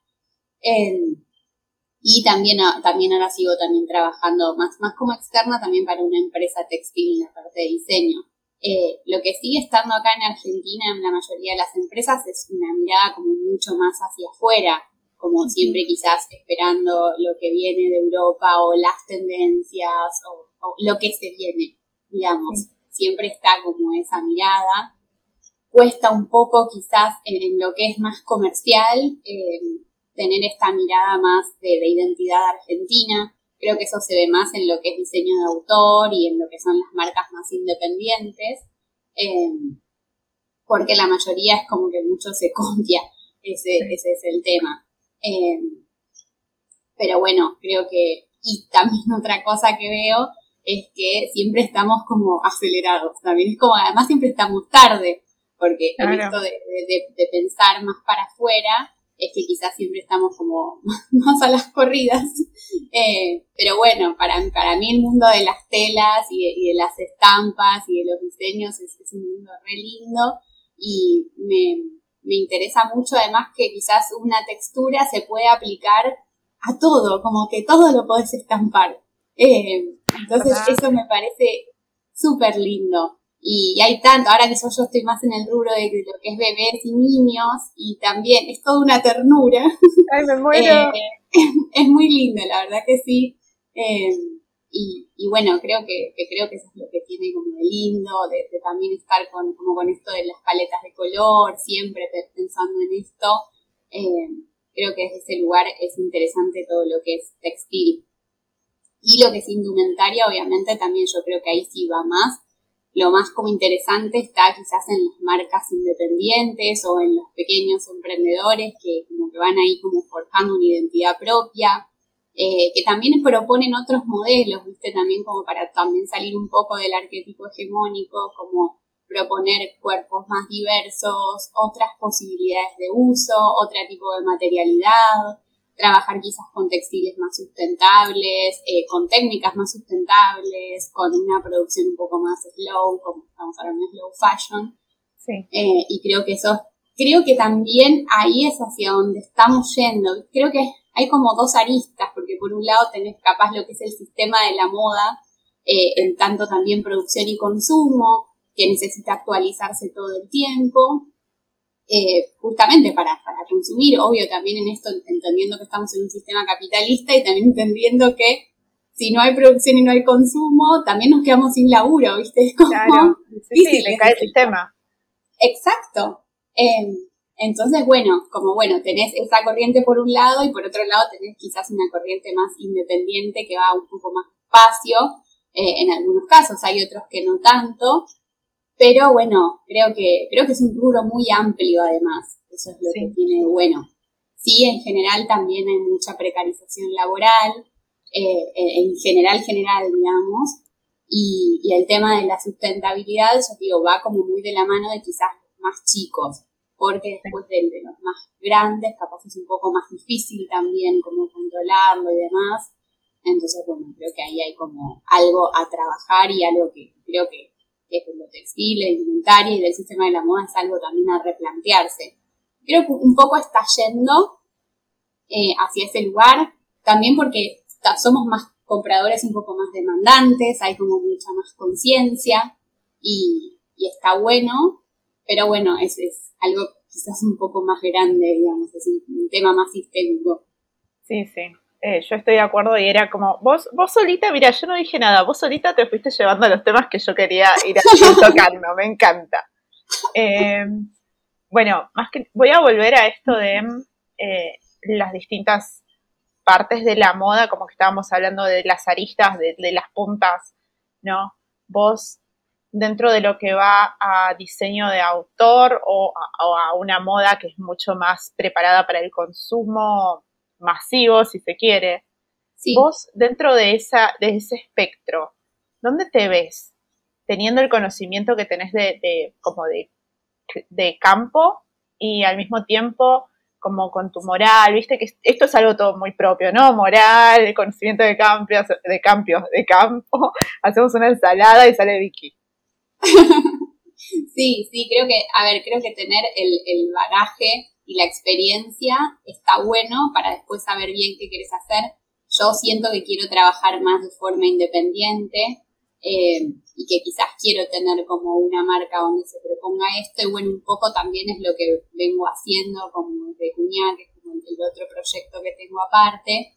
S3: Y también, también ahora sigo también trabajando más, más como externa también para una empresa textil en la parte de diseño. Eh, lo que sigue estando acá en Argentina en la mayoría de las empresas es una mirada como mucho más hacia afuera, como siempre quizás esperando lo que viene de Europa o las tendencias o, lo que se viene, digamos. Siempre está como esa mirada. Cuesta un poco quizás en, lo que es más comercial. Eh, tener esta mirada más de, identidad argentina. Creo que eso se ve más en lo que es diseño de autor y en lo que son las marcas más independientes, em, porque la mayoría es como que mucho se copia, ese, ese es el tema. Em, pero bueno, creo que, y también otra cosa que veo es que siempre estamos como acelerados, también es como, además siempre estamos tarde, porque en esto de, de pensar más para afuera, es que quizás siempre estamos como más a las corridas. Eh, pero bueno, para, para mí el mundo de las telas y de, las estampas y de los diseños es, un mundo re lindo y me, interesa mucho además que quizás una textura se puede aplicar a todo, como que todo lo podés estampar. Eh, entonces eso me parece súper lindo. Y, hay tanto, ahora que yo, yo estoy más en el rubro de, lo que es bebés y niños, y también es toda una ternura.
S1: Ay, me muero.
S3: Eh, es muy lindo, la verdad que sí. Eh, y, y, bueno, creo que, creo que eso es lo que tiene como de lindo, de, también estar con, como con esto de las paletas de color, siempre pensando en esto. Eh, creo que desde ese lugar es interesante todo lo que es textil. Y lo que es indumentaria, obviamente, también yo creo que ahí sí va más. Lo más como interesante está quizás en las marcas independientes o en los pequeños emprendedores que como que van ahí como forjando una identidad propia, eh, que también proponen otros modelos, viste, también como para también salir un poco del arquetipo hegemónico, como proponer cuerpos más diversos, otras posibilidades de uso, otro tipo de materialidad, trabajar quizás con textiles más sustentables, eh, con técnicas más sustentables, con una producción un poco más slow, como estamos hablando de slow fashion.
S1: Sí.
S3: Eh, y creo que eso, creo que también ahí es hacia donde estamos yendo. Creo que hay como dos aristas, porque por un lado tenés capaz lo que es el sistema de la moda, eh, en tanto también producción y consumo, que necesita actualizarse todo el tiempo, eh, justamente para, para consumir, obvio también en esto entendiendo que estamos en un sistema capitalista y también entendiendo que si no hay producción y no hay consumo, también nos quedamos sin laburo, ¿viste? Es como
S1: claro, sí, le cae el sistema.
S3: Exacto. Em, entonces, bueno, como bueno, tenés esa corriente por un lado y por otro lado tenés quizás una corriente más independiente que va un poco más espacio, eh, en algunos casos, hay otros que no tanto, pero bueno, creo que, creo que es un rubro muy amplio además. Eso es lo que tiene bueno. Sí, en general también hay mucha precarización laboral, eh, en general, general, digamos. Y, y, el tema de la sustentabilidad, yo digo, va como muy de la mano de quizás los más chicos, porque después de, de los más grandes, capaz es un poco más difícil también como controlarlo y demás. Entonces, bueno, creo que ahí hay como algo a trabajar y algo que creo que que lo textil, la indumentaria y del sistema de la moda es algo también a replantearse. Creo que un poco está yendo eh, hacia ese lugar, también porque somos más compradores un poco más demandantes, hay como mucha más conciencia y, está bueno, pero bueno, es, es algo quizás un poco más grande, digamos, es un tema más sistémico.
S1: Sí, sí. Eh, yo estoy de acuerdo y era como, vos, vos solita, mira, yo no dije nada, vos solita te fuiste llevando los temas que yo quería ir tocando, me encanta. Eh, bueno, más que voy a volver a esto de eh, las distintas partes de la moda, como que estábamos hablando de las aristas, de, las puntas, ¿no? Vos, dentro de lo que va a diseño de autor o a una moda que es mucho más preparada para el consumo masivo, si se quiere. Vos, dentro de, esa, de ese espectro, ¿dónde te ves? Teniendo el conocimiento que tenés de, como de, de campo y al mismo tiempo como con tu moral, viste que esto es algo todo muy propio, ¿no? Moral, conocimiento de campios, de campios, de campo, hacemos una ensalada y sale Vicky.
S3: sí, sí, creo que, a ver, creo que tener el, el bagaje y la experiencia está bueno para después saber bien qué quieres hacer. Yo siento que quiero trabajar más de forma independiente eh, y que quizás quiero tener como una marca donde se proponga esto y bueno, un poco también es lo que vengo haciendo como de cuñada, que es como el otro proyecto que tengo aparte,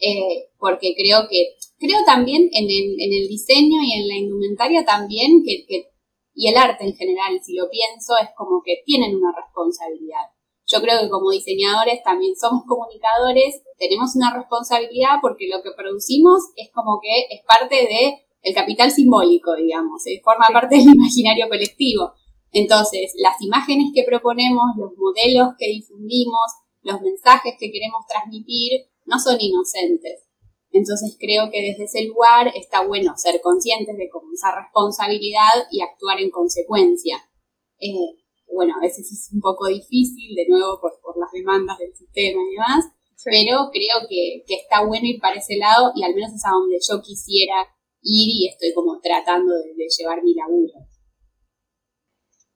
S3: eh, porque creo que, creo también en el, en el diseño y en la indumentaria también que, y el arte en general, si lo pienso, es como que tienen una responsabilidad yo creo que como diseñadores también somos comunicadores, tenemos una responsabilidad porque lo que producimos es como que es parte de el capital simbólico, digamos, forma parte del imaginario colectivo. Entonces, las imágenes que proponemos, los modelos que difundimos, los mensajes que queremos transmitir, no son inocentes. Entonces creo que desde ese lugar está bueno ser conscientes de cómo esa responsabilidad y actuar en consecuencia. Eh, bueno, a veces es un poco difícil, de nuevo, por, las demandas del sistema y demás, pero creo que, está bueno ir para ese lado y al menos es a donde yo quisiera ir y estoy como tratando de, llevar mi laburo.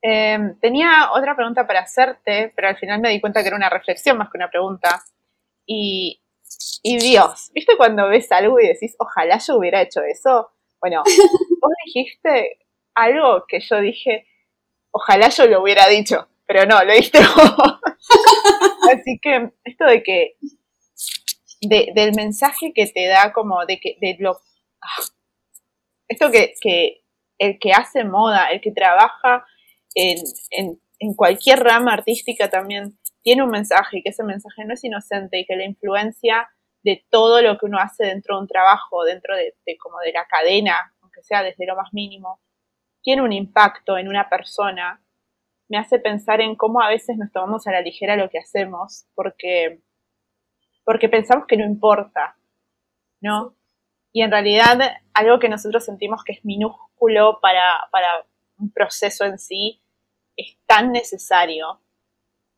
S1: Em, tenía otra pregunta para hacerte, pero al final me di cuenta que era una reflexión más que una pregunta. Y, y Dios, ¿viste cuando ves algo y decís, ojalá yo hubiera hecho eso? Bueno, vos dijiste algo que yo dije, ojalá yo lo hubiera dicho, pero no, lo diste vos. Así que esto de que, del mensaje que te da como de que, de lo, ah, esto que, que el que hace moda, el que trabaja en, en, en cualquier rama artística también tiene un mensaje y que ese mensaje no es inocente y que la influencia de todo lo que uno hace dentro de un trabajo, dentro de, como de la cadena, aunque sea desde lo más mínimo, tiene un impacto en una persona, me hace pensar en cómo a veces nos tomamos a la ligera lo que hacemos porque, porque pensamos que no importa, ¿no? Y en realidad algo que nosotros sentimos que es minúsculo para, para un proceso en sí es tan necesario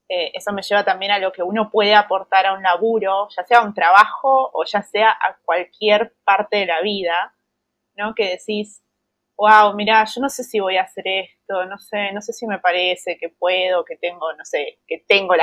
S1: eh, eso me lleva también a lo que uno puede aportar a un laburo, ya sea a un trabajo o ya sea a cualquier parte de la vida, ¿no? Que decís, wow, mira, yo no sé si voy a hacer esto, no sé, no sé si me parece que puedo, que tengo, no sé, que tengo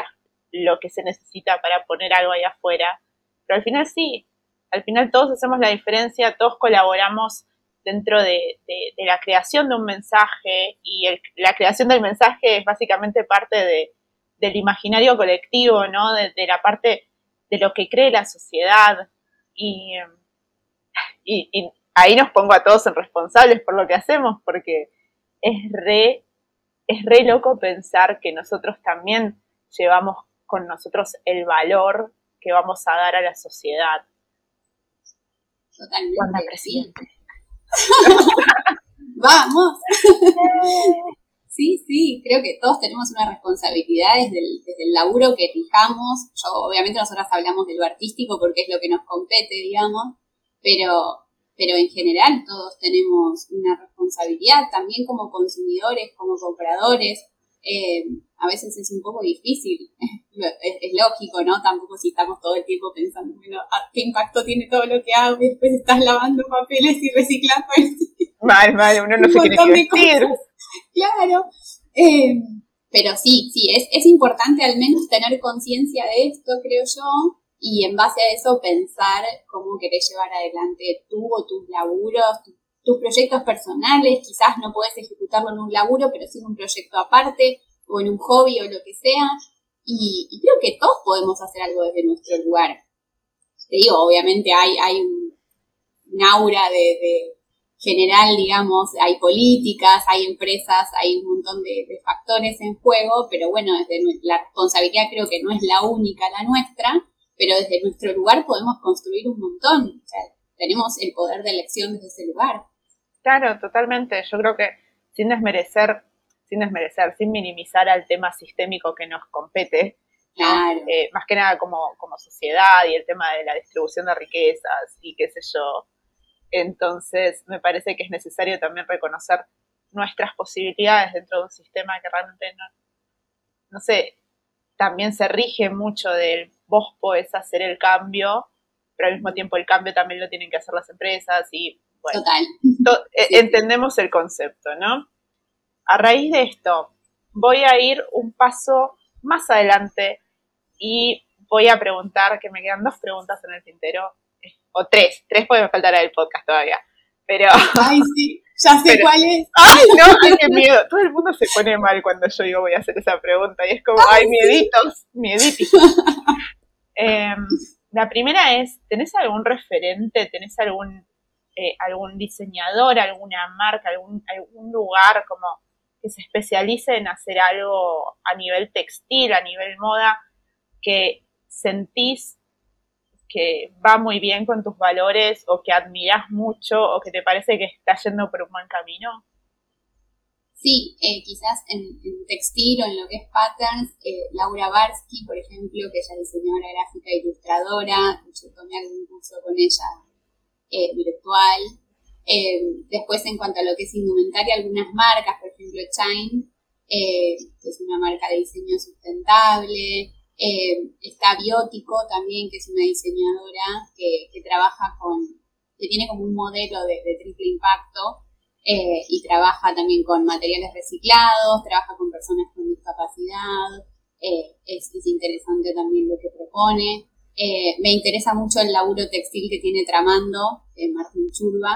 S1: lo que se necesita para poner algo ahí afuera, pero al final sí, al final todos hacemos la diferencia, todos colaboramos dentro de, la creación de un mensaje y la creación del mensaje es básicamente parte de del imaginario colectivo, ¿no? De, la parte de lo que cree la sociedad. Y, y, ahí nos pongo a todos en responsables por lo que hacemos, porque es re, es re loco pensar que nosotros también llevamos con nosotros el valor que vamos a dar a la sociedad.
S3: Totalmente. presidente. Vamos. Sí, sí, creo que todos tenemos una responsabilidad desde el, desde el laburo que fijamos. Yo, obviamente, nosotros hablamos de lo artístico porque es lo que nos compete, digamos, pero, pero en general todos tenemos una responsabilidad también como consumidores, como compradores. Eh, a veces es un poco difícil, es, lógico, ¿no? Tampoco si estamos todo el tiempo pensando, bueno, ¿qué impacto tiene todo lo que hago? Y después estás lavando papeles y reciclando.
S1: Vale, vale, uno no se quiere
S3: claro. Eh, pero sí, sí, es, es importante al menos tener conciencia de esto, creo yo, y en base a eso pensar cómo querés llevar adelante tú o tus laburos, tus proyectos personales, quizás no puedes ejecutarlo en un laburo, pero sí en un proyecto aparte, o en un hobby o lo que sea, y, creo que todos podemos hacer algo desde nuestro lugar. Te digo, obviamente hay, hay un, aura de general, digamos, hay políticas, hay empresas, hay un montón de, factores en juego, pero bueno, desde la responsabilidad creo que no es la única la nuestra, pero desde nuestro lugar podemos construir un montón. O sea, tenemos el poder de elección desde ese lugar.
S1: Claro, totalmente. Yo creo que sin desmerecer, sin desmerecer, sin minimizar al tema sistémico que nos compete, eh, más que nada como, como sociedad y el tema de la distribución de riquezas y qué sé yo, entonces, me parece que es necesario también reconocer nuestras posibilidades dentro de un sistema que realmente no, no sé, también se rige mucho del vos podés hacer el cambio, pero al mismo tiempo el cambio también lo tienen que hacer las empresas y bueno, e, entendemos el concepto, ¿no? A raíz de esto, voy a ir un paso más adelante y voy a preguntar, que me quedan dos preguntas en el tintero, o tres, tres puede faltar el podcast todavía. Pero.
S3: Ay, sí, ya sé cuál es.
S1: Ay, no, qué miedo. Todo el mundo se pone mal cuando yo digo voy a hacer esa pregunta y es como, ay, mieditos, mieditos. Em, la primera es, ¿tenés algún referente? ¿Tenés algún, eh, algún diseñador, alguna marca, algún, algún lugar como que se especialice en hacer algo a nivel textil, a nivel moda, que sentís que va muy bien con tus valores o que admiras mucho o que te parece que está yendo por un buen camino?
S3: Sí, eh, quizás en, textil o en lo que es patterns, eh, Laura Barsky, por ejemplo, que ella es diseñadora gráfica e ilustradora, yo tomé algún curso con ella eh, virtual. después, en cuanto a lo que es indumentaria, algunas marcas, por ejemplo, Chine, que es una marca de diseño sustentable, eh, está Biótico también, que es una diseñadora que, trabaja con, que tiene como un modelo de, triple impacto eh, y trabaja también con materiales reciclados, trabaja con personas con discapacidad, eh, es, interesante también lo que propone. me interesa mucho el laburo textil que tiene tramando Martín Churba,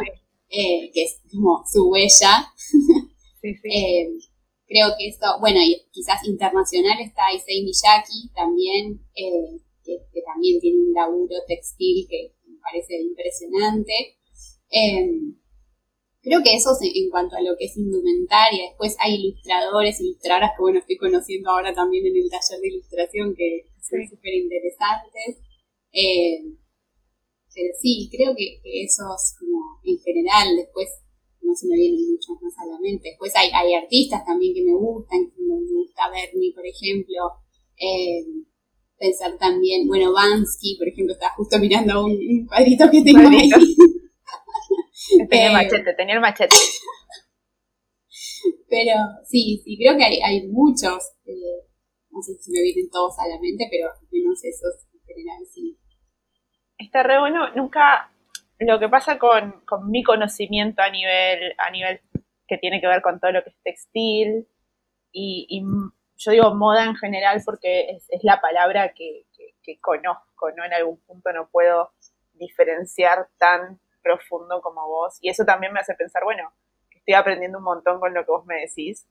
S3: que es como su huella.
S1: Sí, sí.
S3: Creo que esto, bueno, y quizás internacional está Issei Miyaki también, eh, que, también tiene un laburo textil que me parece impresionante. Eh, creo que eso en cuanto a lo que es indumentaria. Después hay ilustradores, ilustradoras que, bueno, estoy conociendo ahora también en el taller de ilustración que son súper interesantes. pero sí, creo que, que esos, como en general, después no se me vienen muchos más a la mente. Después hay, hay artistas también que me gustan, que me gusta Bernie, por ejemplo. Eh, pensar también, bueno, Bansky, por ejemplo, estaba justo mirando un, cuadrito que tengo ahí.
S1: tenía el eh, machete, tenía el machete.
S3: Pero sí, sí, creo que hay, hay muchos, eh, no sé si me vienen todos a la mente, pero menos esos en general, sí.
S1: Está re bueno, nunca lo que pasa con, mi conocimiento a nivel, a nivel que tiene que ver con todo lo que es textil y, yo digo moda en general porque es, la palabra que, conozco, ¿no? En algún punto no puedo diferenciar tan profundo como vos y eso también me hace pensar, bueno, estoy aprendiendo un montón con lo que vos me decís.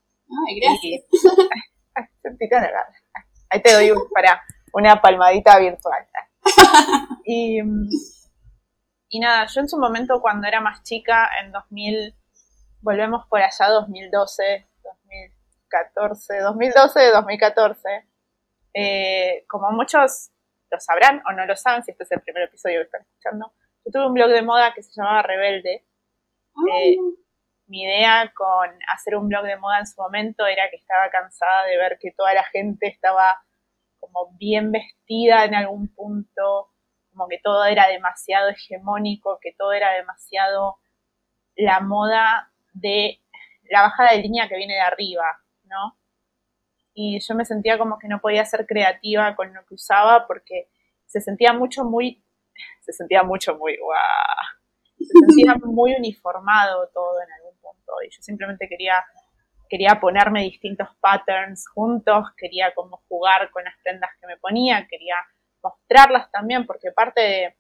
S3: Ay, gracias.
S1: ahí te doy para una palmadita virtual. Y y nada, yo en su momento cuando era más chica, en 2000, volvemos por allá 2012, 2014, 2012, 2014, como muchos lo sabrán o no lo saben, si este es el primer episodio que están escuchando, yo tuve un blog de moda que se llamaba Rebelde. Eh, mi idea con hacer un blog de moda en su momento era que estaba cansada de ver que toda la gente estaba como bien vestida en algún punto, como que todo era demasiado hegemónico, que todo era demasiado la moda de la bajada de línea que viene de arriba, ¿no? Y yo me sentía como que no podía ser creativa con lo que usaba porque se sentía mucho muy, se sentía mucho muy, guau, se sentía muy uniformado todo en algún punto y yo simplemente quería quería ponerme distintos patterns juntos, quería como jugar con las prendas que me ponía, quería mostrarlas también, porque parte de,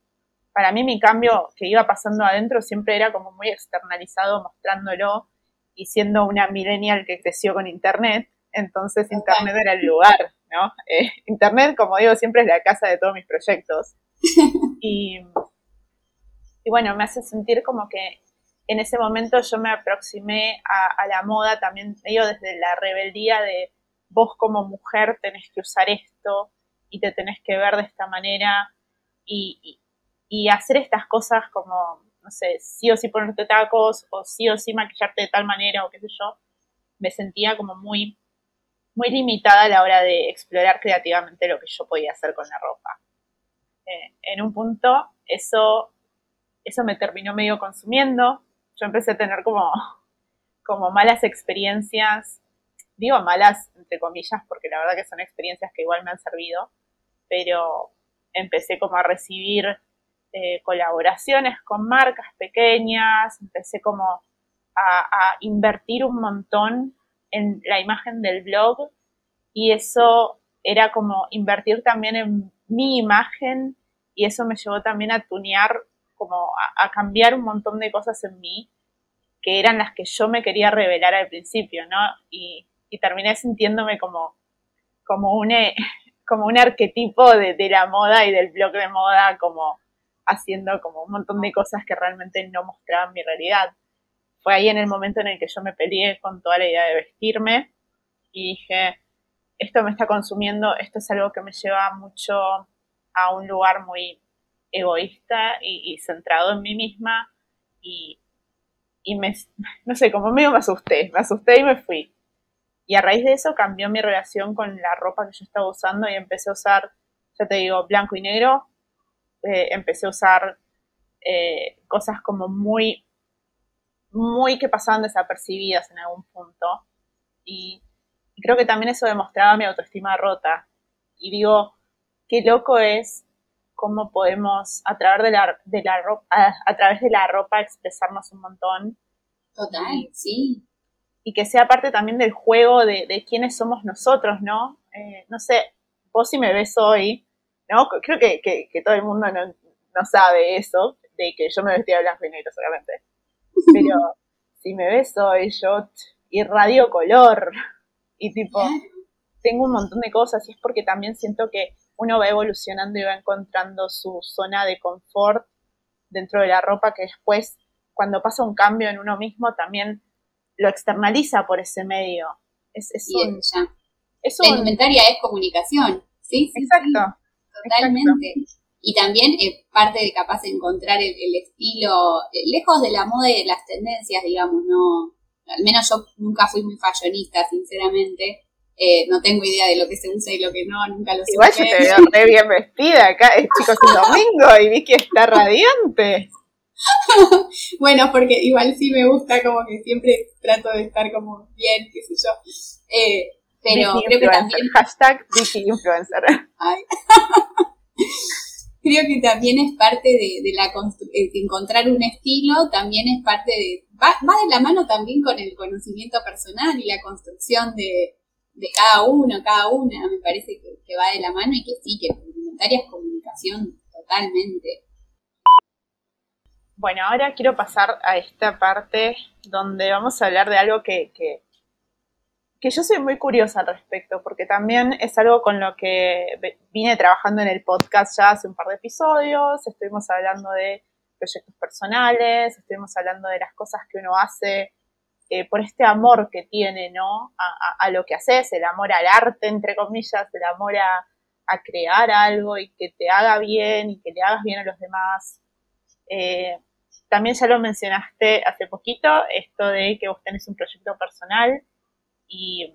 S1: para mí mi cambio que iba pasando adentro siempre era como muy externalizado, mostrándolo y siendo una millennial que creció con Internet, entonces Internet era el lugar, ¿no? Eh, Internet, como digo, siempre es la casa de todos mis proyectos. Y, y bueno, me hace sentir como que en ese momento yo me aproximé a, a, la moda también, digo, desde la rebeldía de vos como mujer tenés que usar esto, y te tenés que ver de esta manera y, hacer estas cosas como, no sé, sí o sí ponerte tacos o sí o sí maquillarte de tal manera o qué sé yo, me sentía como muy, muy limitada a la hora de explorar creativamente lo que yo podía hacer con la ropa. Eh, en un punto eso, eso me terminó medio consumiendo, yo empecé a tener como, como malas experiencias digo malas entre comillas porque la verdad que son experiencias que igual me han servido, pero empecé como a recibir eh, colaboraciones con marcas pequeñas, empecé como a, invertir un montón en la imagen del blog y eso era como invertir también en mi imagen y eso me llevó también a tunear, como a, cambiar un montón de cosas en mí que eran las que yo me quería revelar al principio, ¿no? Y, y terminé sintiéndome como, como un, como un arquetipo de, la moda y del blog de moda, como haciendo como un montón de cosas que realmente no mostraban mi realidad. Fue ahí en el momento en el que yo me peleé con toda la idea de vestirme y dije, esto me está consumiendo, esto es algo que me lleva mucho a un lugar muy egoísta y, centrado en mí misma y, y me, no sé, como medio me asusté, me asusté y me fui. Y a raíz de eso cambió mi relación con la ropa que yo estaba usando y empecé a usar, ya te digo, blanco y negro. Eh, empecé a usar eh, cosas como muy, muy que pasaban desapercibidas en algún punto. Y, creo que también eso demostraba mi autoestima rota. Y digo, qué loco es cómo podemos a través de la, de la ropa, a, través de la ropa expresarnos un montón.
S3: Total, sí
S1: y que sea parte también del juego de, de quiénes somos nosotros, ¿no? Eh, no sé, vos si me ves hoy, ¿no? Creo que, que, todo el mundo no, no, sabe eso, de que yo me vestía de blanco y negro solamente. Pero si me ves hoy, yo y radio color. Y tipo, tengo un montón de cosas y es porque también siento que uno va evolucionando y va encontrando su zona de confort dentro de la ropa que después, cuando pasa un cambio en uno mismo, también lo externaliza por ese medio. Es, es un,
S3: la indumentaria es comunicación, ¿sí?
S1: exacto.
S3: totalmente. Y también es parte de capaz de encontrar el, estilo, eh, lejos de la moda y de las tendencias, digamos, no, al menos yo nunca fui muy fashionista, sinceramente. Eh, no tengo idea de lo que se usa y lo que no, nunca lo sé.
S1: Igual yo te veo re bien vestida acá, es chicos, es domingo y vi que está radiante.
S3: bueno, porque igual sí me gusta, como que siempre trato de estar como bien, qué sé yo. Eh, pero creo que también.
S1: Hashtag Influencer.
S3: creo que también es parte de, la eh, de encontrar un estilo, también es parte de. Va, de la mano también con el conocimiento personal y la construcción de, cada uno, cada una. Me parece que, va de la mano y que sí, que complementaria es comunicación totalmente.
S1: Bueno, ahora quiero pasar a esta parte donde vamos a hablar de algo que, que yo soy muy curiosa al respecto, porque también es algo con lo que vine trabajando en el podcast ya hace un par de episodios, estuvimos hablando de proyectos personales, estuvimos hablando de las cosas que uno hace eh, por este amor que tiene, ¿no? A, lo que haces, el amor al arte, entre comillas, el amor a, crear algo y que te haga bien y que le hagas bien a los demás. Eh, también ya lo mencionaste hace poquito, esto de que vos tenés un proyecto personal y,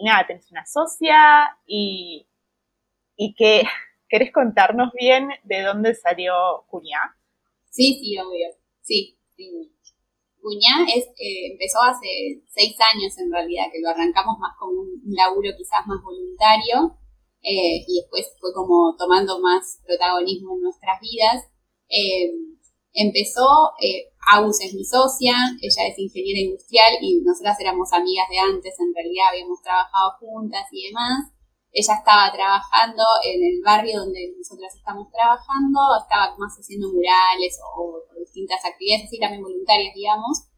S1: nada, tenés una socia y, y que querés contarnos bien de dónde salió Cuñá.
S3: Sí, sí, obvio, sí. Cuñá eh, empezó hace seis años en realidad, que lo arrancamos más como un laburo quizás más voluntario eh, y después fue como tomando más protagonismo en nuestras vidas. Eh, empezó, eh, Agus es mi socia, ella es ingeniera industrial y nosotras éramos amigas de antes, en realidad habíamos trabajado juntas y demás. Ella estaba trabajando en el barrio donde nosotras estamos trabajando, estaba más haciendo murales o, distintas actividades así también voluntarias, digamos.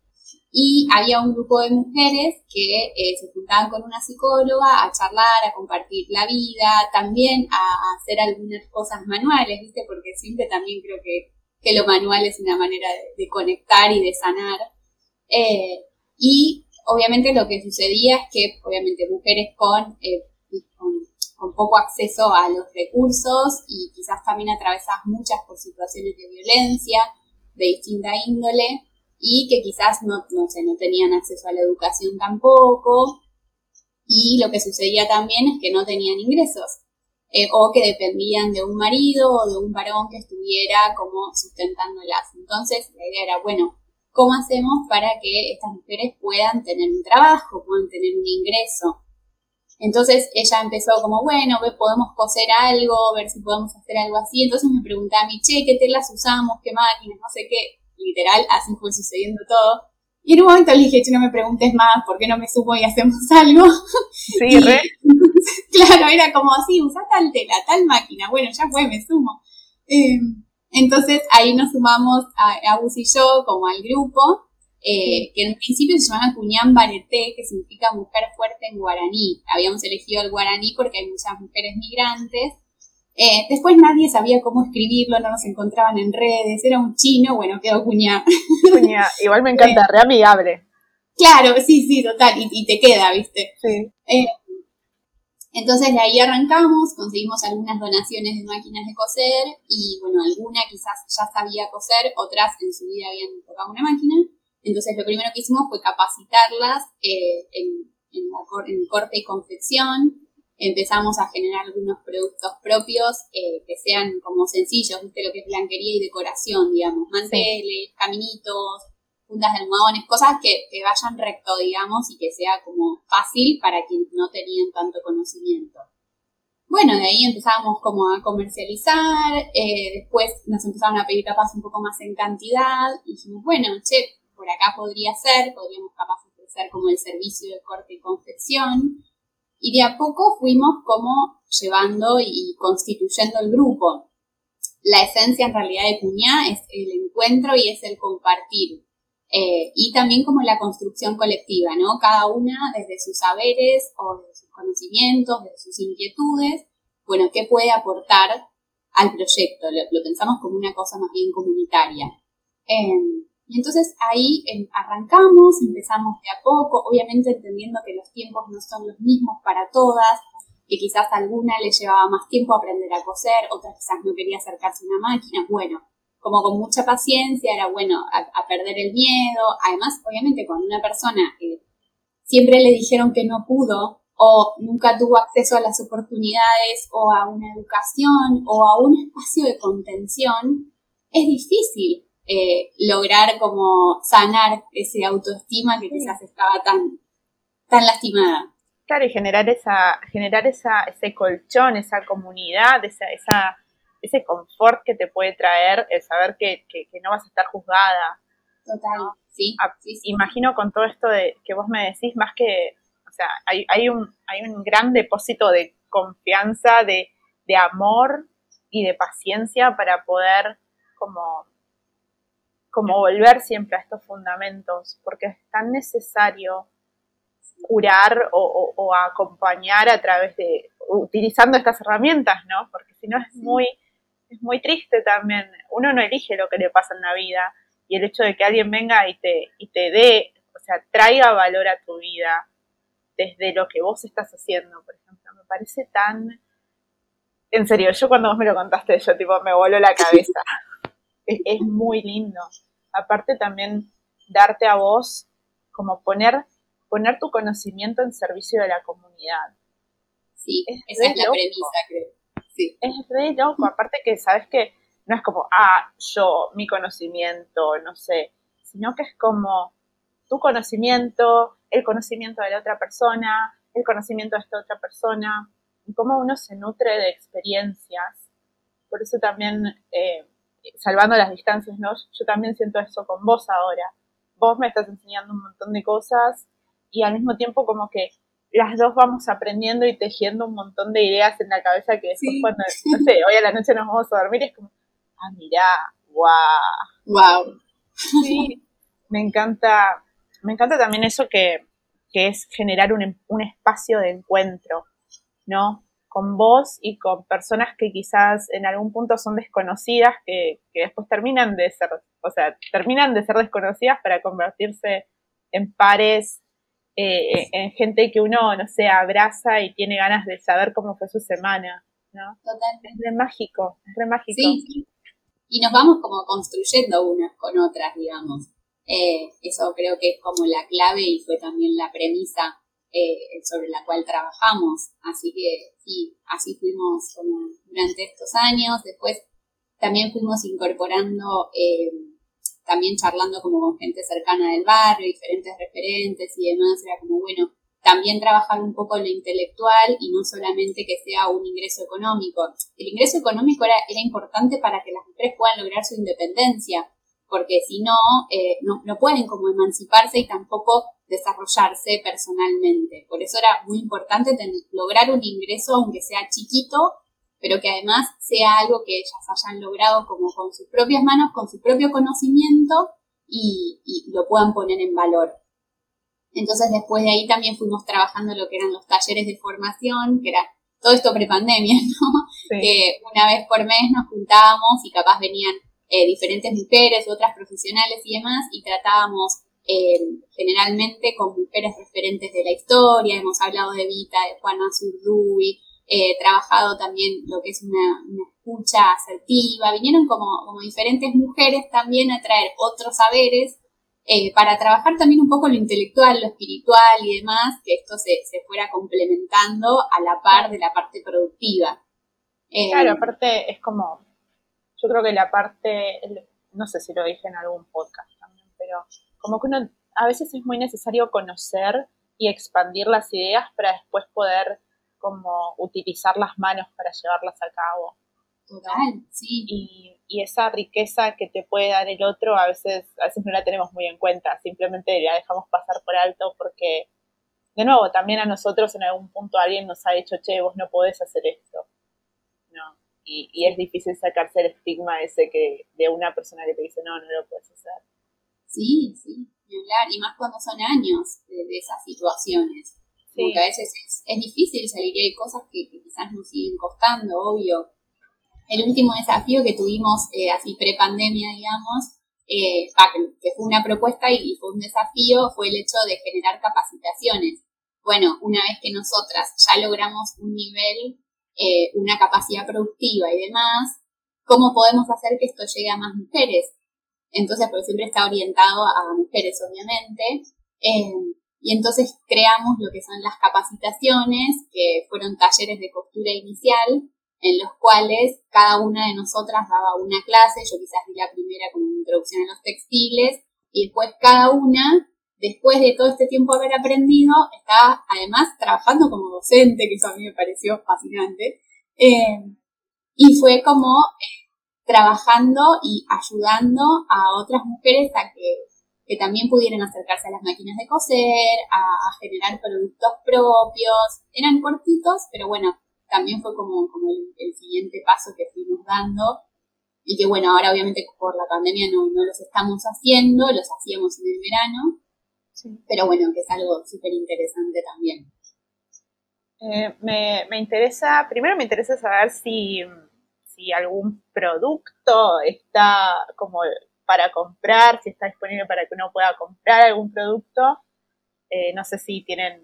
S3: Y había un grupo de mujeres que eh, se juntaban con una psicóloga a charlar, a compartir la vida, también a, a hacer algunas cosas manuales, ¿viste? Porque siempre también creo que que lo manual es una manera de, conectar y de sanar. Eh, y obviamente lo que sucedía es que, obviamente, mujeres eh, con, con, poco acceso a los recursos y quizás también atravesadas muchas por situaciones de violencia de distinta índole y que quizás no, no, sé, no tenían acceso a la educación tampoco. Y lo que sucedía también es que no tenían ingresos. Eh, o que dependían de un marido o de un varón que estuviera como sustentándolas. Entonces la idea era, bueno, ¿cómo hacemos para que estas mujeres puedan tener un trabajo, puedan tener un ingreso? Entonces ella empezó como, bueno, podemos coser algo, ver si podemos hacer algo así. Entonces me preguntaba a mí, che, ¿qué telas usamos? ¿Qué máquinas? No sé qué. Literal, así fue sucediendo todo. Y en un momento le dije, no me preguntes más, ¿por qué no me sumo y hacemos algo?
S1: Sí, re.
S3: claro, era como así, usa tal tela, tal máquina, bueno, ya fue, me sumo. Em, entonces ahí nos sumamos a, a y yo como al grupo, eh, que en principio se llama Cuñán Bareté, que significa mujer fuerte en guaraní. Habíamos elegido el guaraní porque hay muchas mujeres migrantes eh, después nadie sabía cómo escribirlo, no nos encontraban en redes, era un chino, bueno, quedó cuñá.
S1: Cuñá, igual me encanta, re amigable.
S3: Claro, sí, sí, total, y, te queda, ¿viste?
S1: Sí.
S3: Entonces de ahí arrancamos, conseguimos algunas donaciones de máquinas de coser y bueno, alguna quizás ya sabía coser, otras en su vida habían tocado una máquina. Entonces lo primero que hicimos fue capacitarlas eh, en, en, en corte y confección, empezamos a generar algunos productos propios eh, que sean como sencillos, ¿viste? Lo que es blanquería y decoración, digamos, manteles, caminitos, puntas de almohadones, cosas que, vayan recto, digamos, y que sea como fácil para quienes no tenían tanto conocimiento. Bueno, de ahí empezamos como a comercializar, eh, después nos empezaron a pedir capaz un poco más en cantidad, y dijimos, bueno, che, por acá podría ser, podríamos capaz ofrecer como el servicio de corte y confección, y de a poco fuimos como llevando y constituyendo el grupo. La esencia en realidad de Cuñá es el encuentro y es el compartir. Eh, y también como la construcción colectiva, ¿no? Cada una desde sus saberes o desde sus conocimientos, desde sus inquietudes, bueno, ¿qué puede aportar al proyecto? Lo, pensamos como una cosa más bien comunitaria. Em, y entonces ahí em, arrancamos, empezamos de a poco, obviamente entendiendo que los tiempos no son los mismos para todas, que quizás alguna le llevaba más tiempo aprender a coser, otra quizás no quería acercarse a una máquina. Bueno, como con mucha paciencia, era bueno a, perder el miedo. Además, obviamente, cuando una persona eh, siempre le dijeron que no pudo o nunca tuvo acceso a las oportunidades o a una educación o a un espacio de contención, es difícil eh, lograr como sanar ese autoestima que quizás estaba tan, tan lastimada.
S1: Claro, y generar esa, generar esa, ese colchón, esa comunidad, esa, esa ese confort que te puede traer el saber que, no vas a estar juzgada.
S3: Total, ah, sí,
S1: Imagino con todo esto de que vos me decís, más que, o sea, hay, hay, un, hay un gran depósito de confianza, de, de amor y de paciencia para poder como, como volver siempre a estos fundamentos, porque es tan necesario curar o, o, acompañar a través de, utilizando estas herramientas, ¿no? Porque si no es muy es muy triste también. Uno no elige lo que le pasa en la vida y el hecho de que alguien venga y te, y te dé, o sea, traiga valor a tu vida desde lo que vos estás haciendo, por ejemplo, me parece tan... En serio, yo cuando vos me lo contaste, yo tipo me voló la cabeza. es, muy lindo. Aparte también darte a vos, como poner, poner tu conocimiento en servicio de la comunidad.
S3: Sí, esa es la premisa, creo.
S1: Es re loco, aparte que sabes que no es como, ah, yo, mi conocimiento, no sé, sino que es como tu conocimiento, el conocimiento de la otra persona, el conocimiento de esta otra persona, y cómo uno se nutre de experiencias. Por eso también, eh, salvando las distancias, ¿no? Yo también siento eso con vos ahora. Vos me estás enseñando un montón de cosas y al mismo tiempo como que las dos vamos aprendiendo y tejiendo un montón de ideas en la cabeza que después cuando, no sé, hoy a la noche nos vamos a dormir y es como, ah, mirá, wow.
S3: Wow.
S1: Sí, me encanta, me encanta también eso que, que es generar un, un, espacio de encuentro, ¿no? Con vos y con personas que quizás en algún punto son desconocidas, que, que después terminan de ser, o sea, terminan de ser desconocidas para convertirse en pares eh, en gente que uno, no sé, abraza y tiene ganas de saber cómo fue su semana, ¿no?
S3: Totalmente.
S1: Es re mágico, es re mágico.
S3: Sí, y nos vamos como construyendo unas con otras, digamos. Eh, eso creo que es como la clave y fue también la premisa eh, sobre la cual trabajamos. Así que sí, así fuimos como durante estos años. Después también fuimos incorporando también charlando como con gente cercana del barrio, diferentes referentes y demás, era como, bueno, también trabajar un poco en lo intelectual y no solamente que sea un ingreso económico. El ingreso económico era, era importante para que las mujeres puedan lograr su independencia, porque si no, eh, no, no, pueden como emanciparse y tampoco desarrollarse personalmente. Por eso era muy importante lograr un ingreso, aunque sea chiquito, pero que además sea algo que ellas hayan logrado como con sus propias manos, con su propio conocimiento y, lo puedan poner en valor. Entonces después de ahí también fuimos trabajando lo que eran los talleres de formación, que era todo esto prepandemia, ¿no? Que una vez por mes nos juntábamos y capaz venían eh, diferentes mujeres, otras profesionales y demás, y tratábamos eh, generalmente con mujeres referentes de la historia, hemos hablado de Vita, de Juana Zurduy, Trabajado también lo que es una, escucha asertiva, vinieron como, como, diferentes mujeres también a traer otros saberes eh, para trabajar también un poco lo intelectual, lo espiritual y demás, que esto se, se fuera complementando a la par de la parte productiva.
S1: Eh, claro, aparte es como, yo creo que la parte, no sé si lo dije en algún podcast también, pero como que uno a veces es muy necesario conocer y expandir las ideas para después poder como utilizar las manos para llevarlas a cabo.
S3: Total, sí.
S1: Y, esa riqueza que te puede dar el otro a veces, a veces no la tenemos muy en cuenta, simplemente la dejamos pasar por alto porque, de nuevo, también a nosotros en algún punto alguien nos ha dicho, che, vos no podés hacer esto. No. Y, es difícil sacarse el estigma ese que de una persona que te dice, no, no lo puedes hacer.
S3: Sí, sí, hablar, y más cuando son años de, esas situaciones. Porque a veces es, difícil salir y hay cosas que, quizás nos siguen costando, obvio. El último desafío que tuvimos eh, así pre-pandemia, digamos, eh, que fue una propuesta y fue un desafío, fue el hecho de generar capacitaciones. Bueno, una vez que nosotras ya logramos un nivel, eh, una capacidad productiva y demás, ¿cómo podemos hacer que esto llegue a más mujeres? Entonces, porque siempre está orientado a mujeres, obviamente. Eh, y entonces creamos lo que son las capacitaciones, que fueron talleres de costura inicial, en los cuales cada una de nosotras daba una clase, yo quizás di la primera como introducción a los textiles, y después cada una, después de todo este tiempo haber aprendido, estaba además trabajando como docente, que eso a mí me pareció fascinante, eh, y fue como trabajando y ayudando a otras mujeres a que, también pudieran acercarse a las máquinas de coser, a, generar productos propios. Eran cortitos, pero bueno, también fue como, como el, siguiente paso que fuimos dando. Y que bueno, ahora obviamente por la pandemia no, no los estamos haciendo, los hacíamos en el verano. Pero bueno, que es algo súper interesante también.
S1: Eh, me, me interesa, primero me interesa saber si si algún producto está como para comprar, si está disponible para que uno pueda comprar algún producto. Eh, no sé si tienen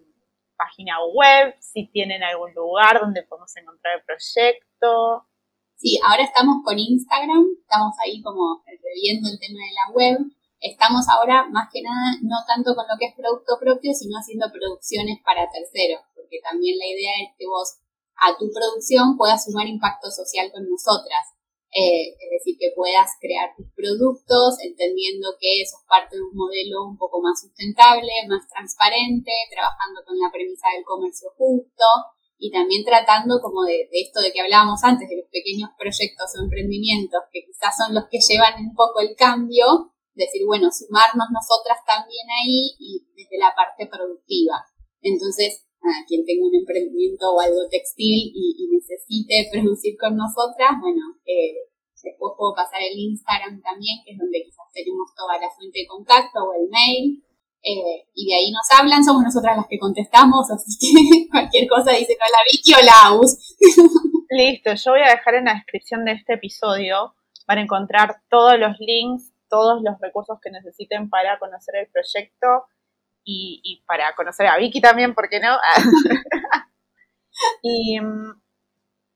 S1: página web, si tienen algún lugar donde podemos encontrar el proyecto.
S3: Sí, ahora estamos con Instagram, estamos ahí como reviendo el tema de la web. Estamos ahora más que nada no tanto con lo que es producto propio, sino haciendo producciones para terceros, porque también la idea es que vos a tu producción puedas sumar impacto social con nosotras. Eh, es decir, que puedas crear tus productos entendiendo que eso es parte de un modelo un poco más sustentable, más transparente, trabajando con la premisa del comercio justo y también tratando como de, esto de que hablábamos antes, de los pequeños proyectos o emprendimientos que quizás son los que llevan un poco el cambio, decir, bueno, sumarnos nosotras también ahí y desde la parte productiva. Entonces, a quien tenga un emprendimiento o algo textil y, necesite producir con nosotras, bueno, eh, después puedo pasar el Instagram también, que es donde quizás tenemos toda la fuente de contacto o el mail. Eh, y de ahí nos hablan, somos nosotras las que contestamos, así que cualquier cosa dice la Vicky o la US.
S1: Listo, yo voy a dejar en la descripción de este episodio para encontrar todos los links, todos los recursos que necesiten para conocer el proyecto y, para conocer a Vicky también, ¿por qué no? y mm,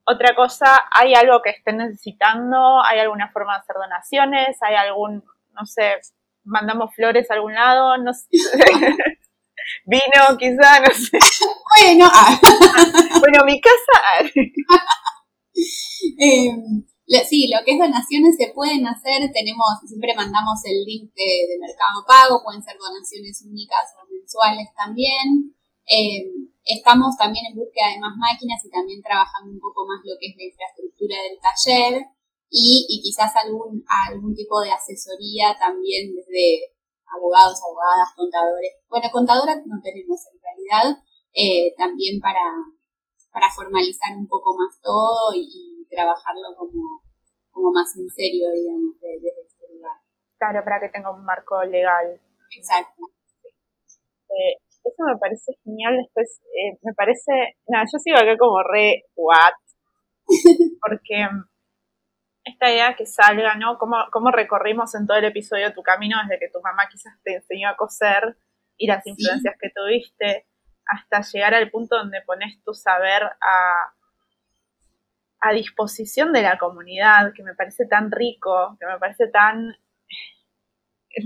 S1: otra cosa, ¿hay algo que estén necesitando? ¿Hay alguna forma de hacer donaciones? ¿Hay algún, no sé, mandamos flores a algún lado? No sé. Vino, quizá, no sé.
S3: Bueno, ah.
S1: bueno, mi casa.
S3: eh, sí, lo que es donaciones se pueden hacer, tenemos, siempre mandamos el link de, Mercado Pago, pueden ser donaciones únicas o mensuales también. Eh, estamos también en búsqueda de más máquinas y también trabajando un poco más lo que es la infraestructura del taller y, quizás algún, algún tipo de asesoría también desde abogados, abogadas, contadores. Bueno, contadoras no tenemos en realidad, eh, también para, para formalizar un poco más todo y trabajarlo como, como más en serio, digamos, desde este lugar.
S1: Claro, para que tenga un marco legal.
S3: Exacto.
S1: Eh, eso me parece genial. Después, eh, me parece. Nada, yo sigo acá como re what. Porque mm, esta idea que salga, ¿no? Cómo, cómo recorrimos en todo el episodio tu camino desde que tu mamá quizás te enseñó a coser y las influencias que tuviste hasta llegar al punto donde pones tu saber a, a disposición de la comunidad, que me parece tan rico, que me parece tan...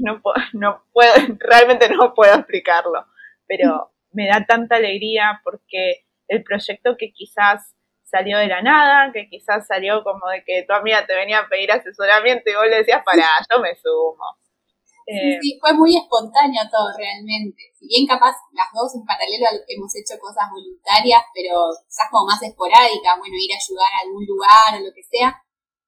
S1: No, no puedo, realmente no puedo explicarlo, pero me da tanta alegría porque el proyecto que quizás salió de la nada, que quizás salió como de que tu amiga te venía a pedir asesoramiento y vos le decías, para, yo me sumo.
S3: Eh, sí, fue muy espontáneo todo realmente. Si bien capaz las dos en paralelo hemos hecho cosas voluntarias, pero quizás como más esporádicas, bueno, ir a ayudar a algún lugar o lo que sea.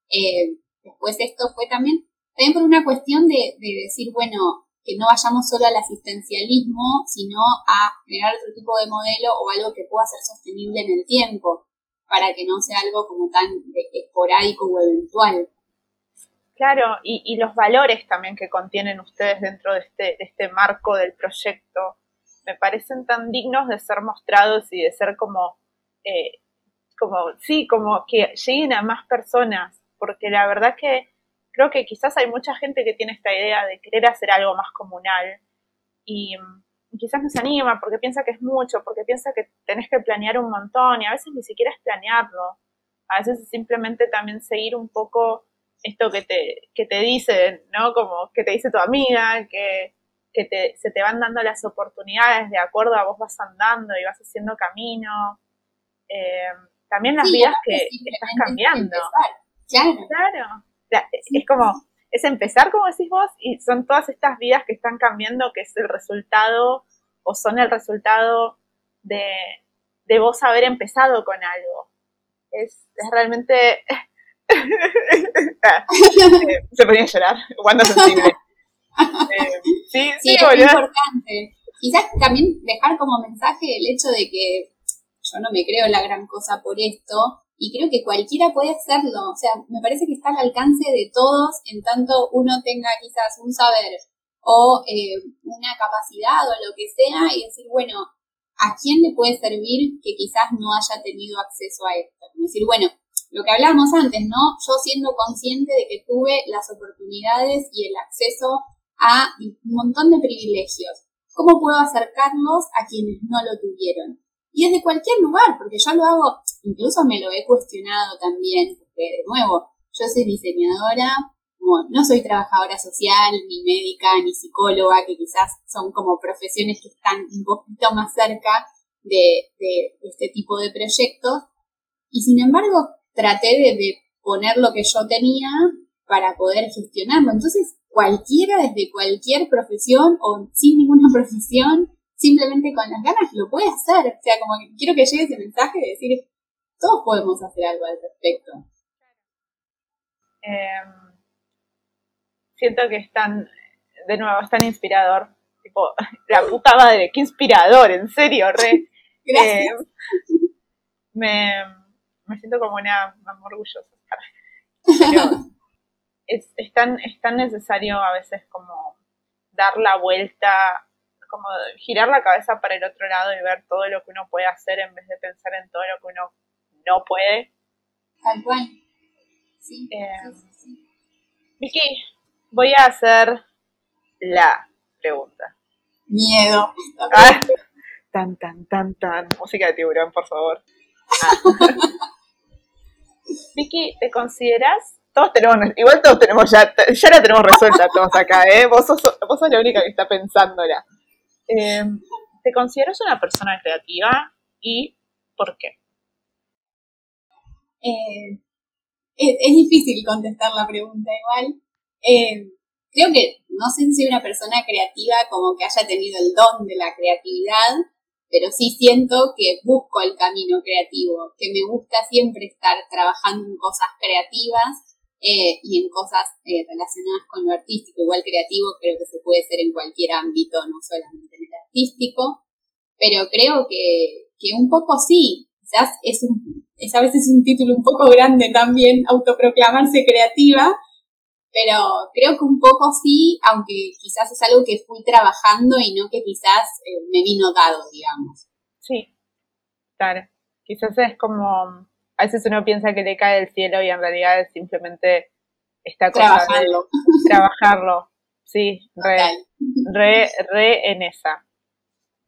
S3: Eh, después esto fue también, también por una cuestión de, de decir, bueno, que no vayamos solo al asistencialismo, sino a generar otro tipo de modelo o algo que pueda ser sostenible en el tiempo, para que no sea algo como tan esporádico o eventual.
S1: Claro, y, los valores también que contienen ustedes dentro de este, de este marco del proyecto me parecen tan dignos de ser mostrados y de ser como, eh, como, sí, como que lleguen a más personas, porque la verdad que creo que quizás hay mucha gente que tiene esta idea de querer hacer algo más comunal y, y quizás no se anima porque piensa que es mucho, porque piensa que tenés que planear un montón y a veces ni siquiera es planearlo, a veces es simplemente también seguir un poco esto que te, que te dicen, ¿no? Como que te dice tu amiga, que, que te, se te van dando las oportunidades de acuerdo a vos vas andando y vas haciendo camino. Eh, también las vidas que, estás cambiando.
S3: Claro.
S1: Claro. Es como, es empezar, como decís vos, y son todas estas vidas que están cambiando, que es el resultado, o son el resultado de, de vos haber empezado con algo. Es, es realmente se ponía a llorar, cuando sensible.
S3: Eh, sí, sí, es importante. Quizás también dejar como mensaje el hecho de que yo no me creo la gran cosa por esto y creo que cualquiera puede hacerlo. O sea, me parece que está al alcance de todos en tanto uno tenga quizás un saber o eh, una capacidad o lo que sea y decir, bueno, ¿a quién le puede servir que quizás no haya tenido acceso a esto? decir, bueno, lo que hablábamos antes, ¿no? Yo siendo consciente de que tuve las oportunidades y el acceso a un montón de privilegios. ¿Cómo puedo acercarlos a quienes no lo tuvieron? Y desde cualquier lugar, porque yo lo hago, incluso me lo he cuestionado también, porque de nuevo, yo soy diseñadora, no soy trabajadora social, ni médica, ni psicóloga, que quizás son como profesiones que están un poquito más cerca de, este tipo de proyectos. Y sin embargo, traté de, poner lo que yo tenía para poder gestionarlo. Entonces, cualquiera desde cualquier profesión o sin ninguna profesión, simplemente con las ganas lo puede hacer. O sea, como que quiero que llegue ese mensaje de decir, todos podemos hacer algo al respecto.
S1: Em, siento que es tan, de nuevo, es tan inspirador. Tipo, la puta madre, qué inspirador, en serio, re.
S3: Gracias.
S1: Em, me, me siento como una mamá orgullosa. es, es, tan, es tan necesario a veces como dar la vuelta, como girar la cabeza para el otro lado y ver todo lo que uno puede hacer en vez de pensar en todo lo que uno no puede.
S3: Tal cual.
S1: Sí, eh, Vicky, voy a hacer la pregunta.
S3: Miedo.
S1: Ah, tan, tan, tan, tan. Música de tiburón, por favor. Ah. Vicky, ¿te consideras? Todos tenemos, igual todos tenemos ya, ya la tenemos resuelta todos acá, ¿eh? Vos sos, vos sos la única que está pensándola. Eh, ¿Te consideras una persona creativa y por qué?
S3: Eh, es, difícil contestar la pregunta igual. Eh, creo que no sé si soy una persona creativa como que haya tenido el don de la creatividad, pero sí siento que busco el camino creativo, que me gusta siempre estar trabajando en cosas creativas eh, y en cosas eh, relacionadas con lo artístico. Igual creativo creo que se puede ser en cualquier ámbito, no solamente en el artístico, pero creo que, que un poco sí, quizás es, un, es a veces un título un poco grande también, autoproclamarse creativa, pero creo que un poco sí, aunque quizás es algo que fui trabajando y no que quizás eh, me vino dado, digamos.
S1: Sí, claro. Quizás es como, a veces uno piensa que le cae del cielo y en realidad es simplemente esta cosa
S3: trabajarlo.
S1: trabajarlo. Sí, re, re, re en esa.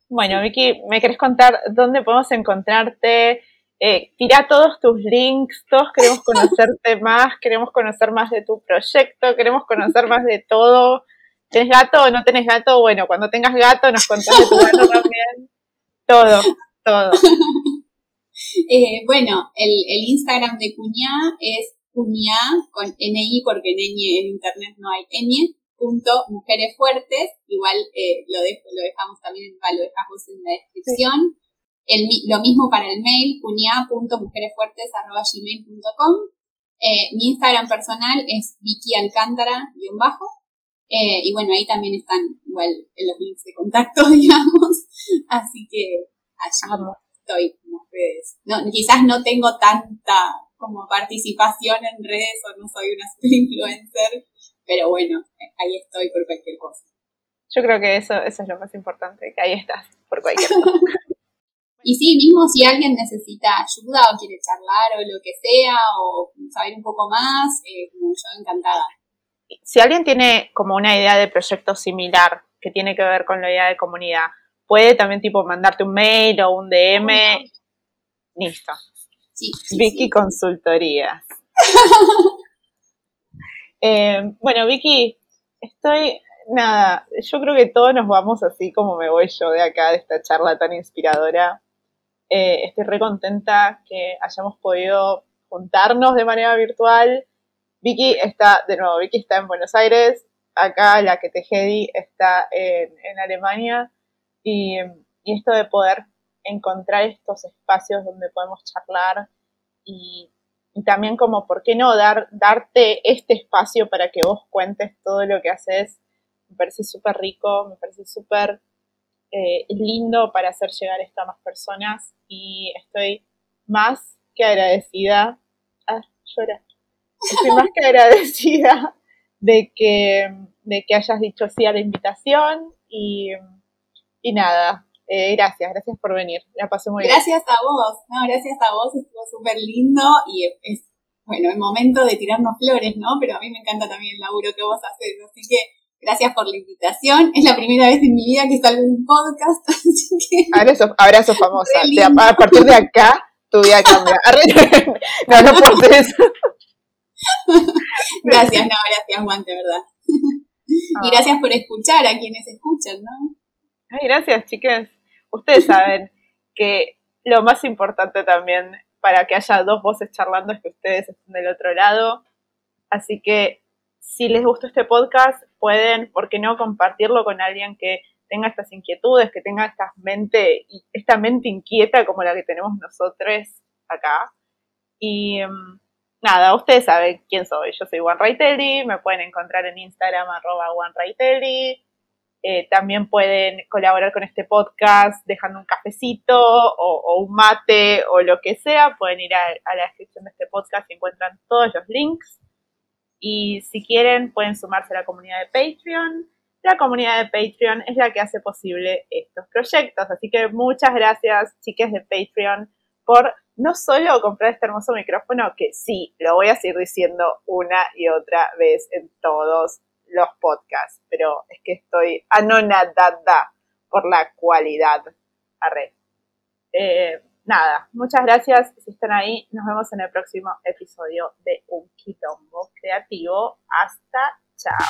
S1: Bueno, Vicky, ¿me querés contar dónde podemos encontrarte? Eh, tira todos tus links, todos queremos conocerte más, queremos conocer más de tu proyecto, queremos conocer más de todo. ¿Tienes gato o no tenés gato? Bueno, cuando tengas gato nos contás de tu gato también. Todo, todo.
S3: Eh, bueno, el, el, Instagram de Cuñá es Cuñá con NI porque en, en internet no hay N, punto mujeres fuertes. Igual eh, lo, lo dejamos también, lo dejamos en la descripción lo mismo para el mail, cuña.mujeresfuertes.gmail.com. Eh, mi Instagram personal es Vicky Alcántara-bajo. Eh, y bueno, ahí también están igual los links de contacto, digamos. Así que allí estoy en las redes. No, quizás no tengo tanta, como participación en redes o no soy una super influencer, pero bueno, ahí estoy por cualquier cosa.
S1: Yo creo que eso, eso es lo más importante, que ahí estás por cualquier cosa.
S3: y sí, mismo si alguien necesita ayuda o quiere charlar o lo que sea, o saber un poco más, eh, yo encantada.
S1: Si alguien tiene como una idea de proyecto similar que tiene que ver con la idea de comunidad, puede también tipo mandarte un mail o un DM. Listo.
S3: Sí,
S1: Vicky Consultorías. Eh, bueno, Vicky, estoy, nada, yo creo que todos nos vamos así como me voy yo de acá, de esta charla tan inspiradora. Eh, estoy re contenta que hayamos podido juntarnos de manera virtual. Vicky está, de nuevo, Vicky está en Buenos Aires, acá la que te está en, en Alemania. Y, esto de poder encontrar estos espacios donde podemos charlar y, también como, ¿por qué no dar, darte este espacio para que vos cuentes todo lo que haces? Me parece súper rico, me parece súper eh, lindo para hacer llegar esto a más personas y estoy más que agradecida. Ah, llora. Estoy más que agradecida de que, de que hayas dicho sí a la invitación y y nada, eh, gracias, gracias por venir. La pasé muy
S3: bien. Gracias a vos, no, gracias a vos, estuvo súper lindo y es, bueno, el momento de tirarnos flores, ¿no? Pero a mí me encanta también el laburo que vos haces, así que gracias por la invitación. Es la primera vez en mi vida que salgo en un podcast, así que...
S1: Abrazo, abrazo famosa. a partir de acá, tu vida cambia. no, no puedo hacer eso.
S3: gracias, no, gracias, Juan, de verdad. Y ah. gracias por escuchar a quienes escuchan, ¿no?
S1: Ay, gracias, chicas. Ustedes saben que lo más importante también para que haya dos voces charlando es que ustedes estén del otro lado. Así que si les gustó este podcast, pueden, ¿por qué no compartirlo con alguien que tenga estas inquietudes, que tenga esta mente, esta mente inquieta como la que tenemos nosotros acá? Y mm, nada, ustedes saben quién soy. Yo soy Juan Raitelli, me pueden encontrar en Instagram arroba Juan Raitelli. Eh, también pueden colaborar con este podcast dejando un cafecito o, un mate o lo que sea. Pueden ir a, la descripción de este podcast y encuentran todos los links. Y si quieren, pueden sumarse a la comunidad de Patreon. La comunidad de Patreon es la que hace posible estos proyectos. Así que muchas gracias, chiques de Patreon, por no solo comprar este hermoso micrófono, que sí, lo voy a seguir diciendo una y otra vez en todos los podcasts, pero es que estoy anonadada por la cualidad. Arre. Eh, nada, muchas gracias si están ahí. Nos vemos en el próximo episodio de Un Quitombo Creativo. Hasta chao.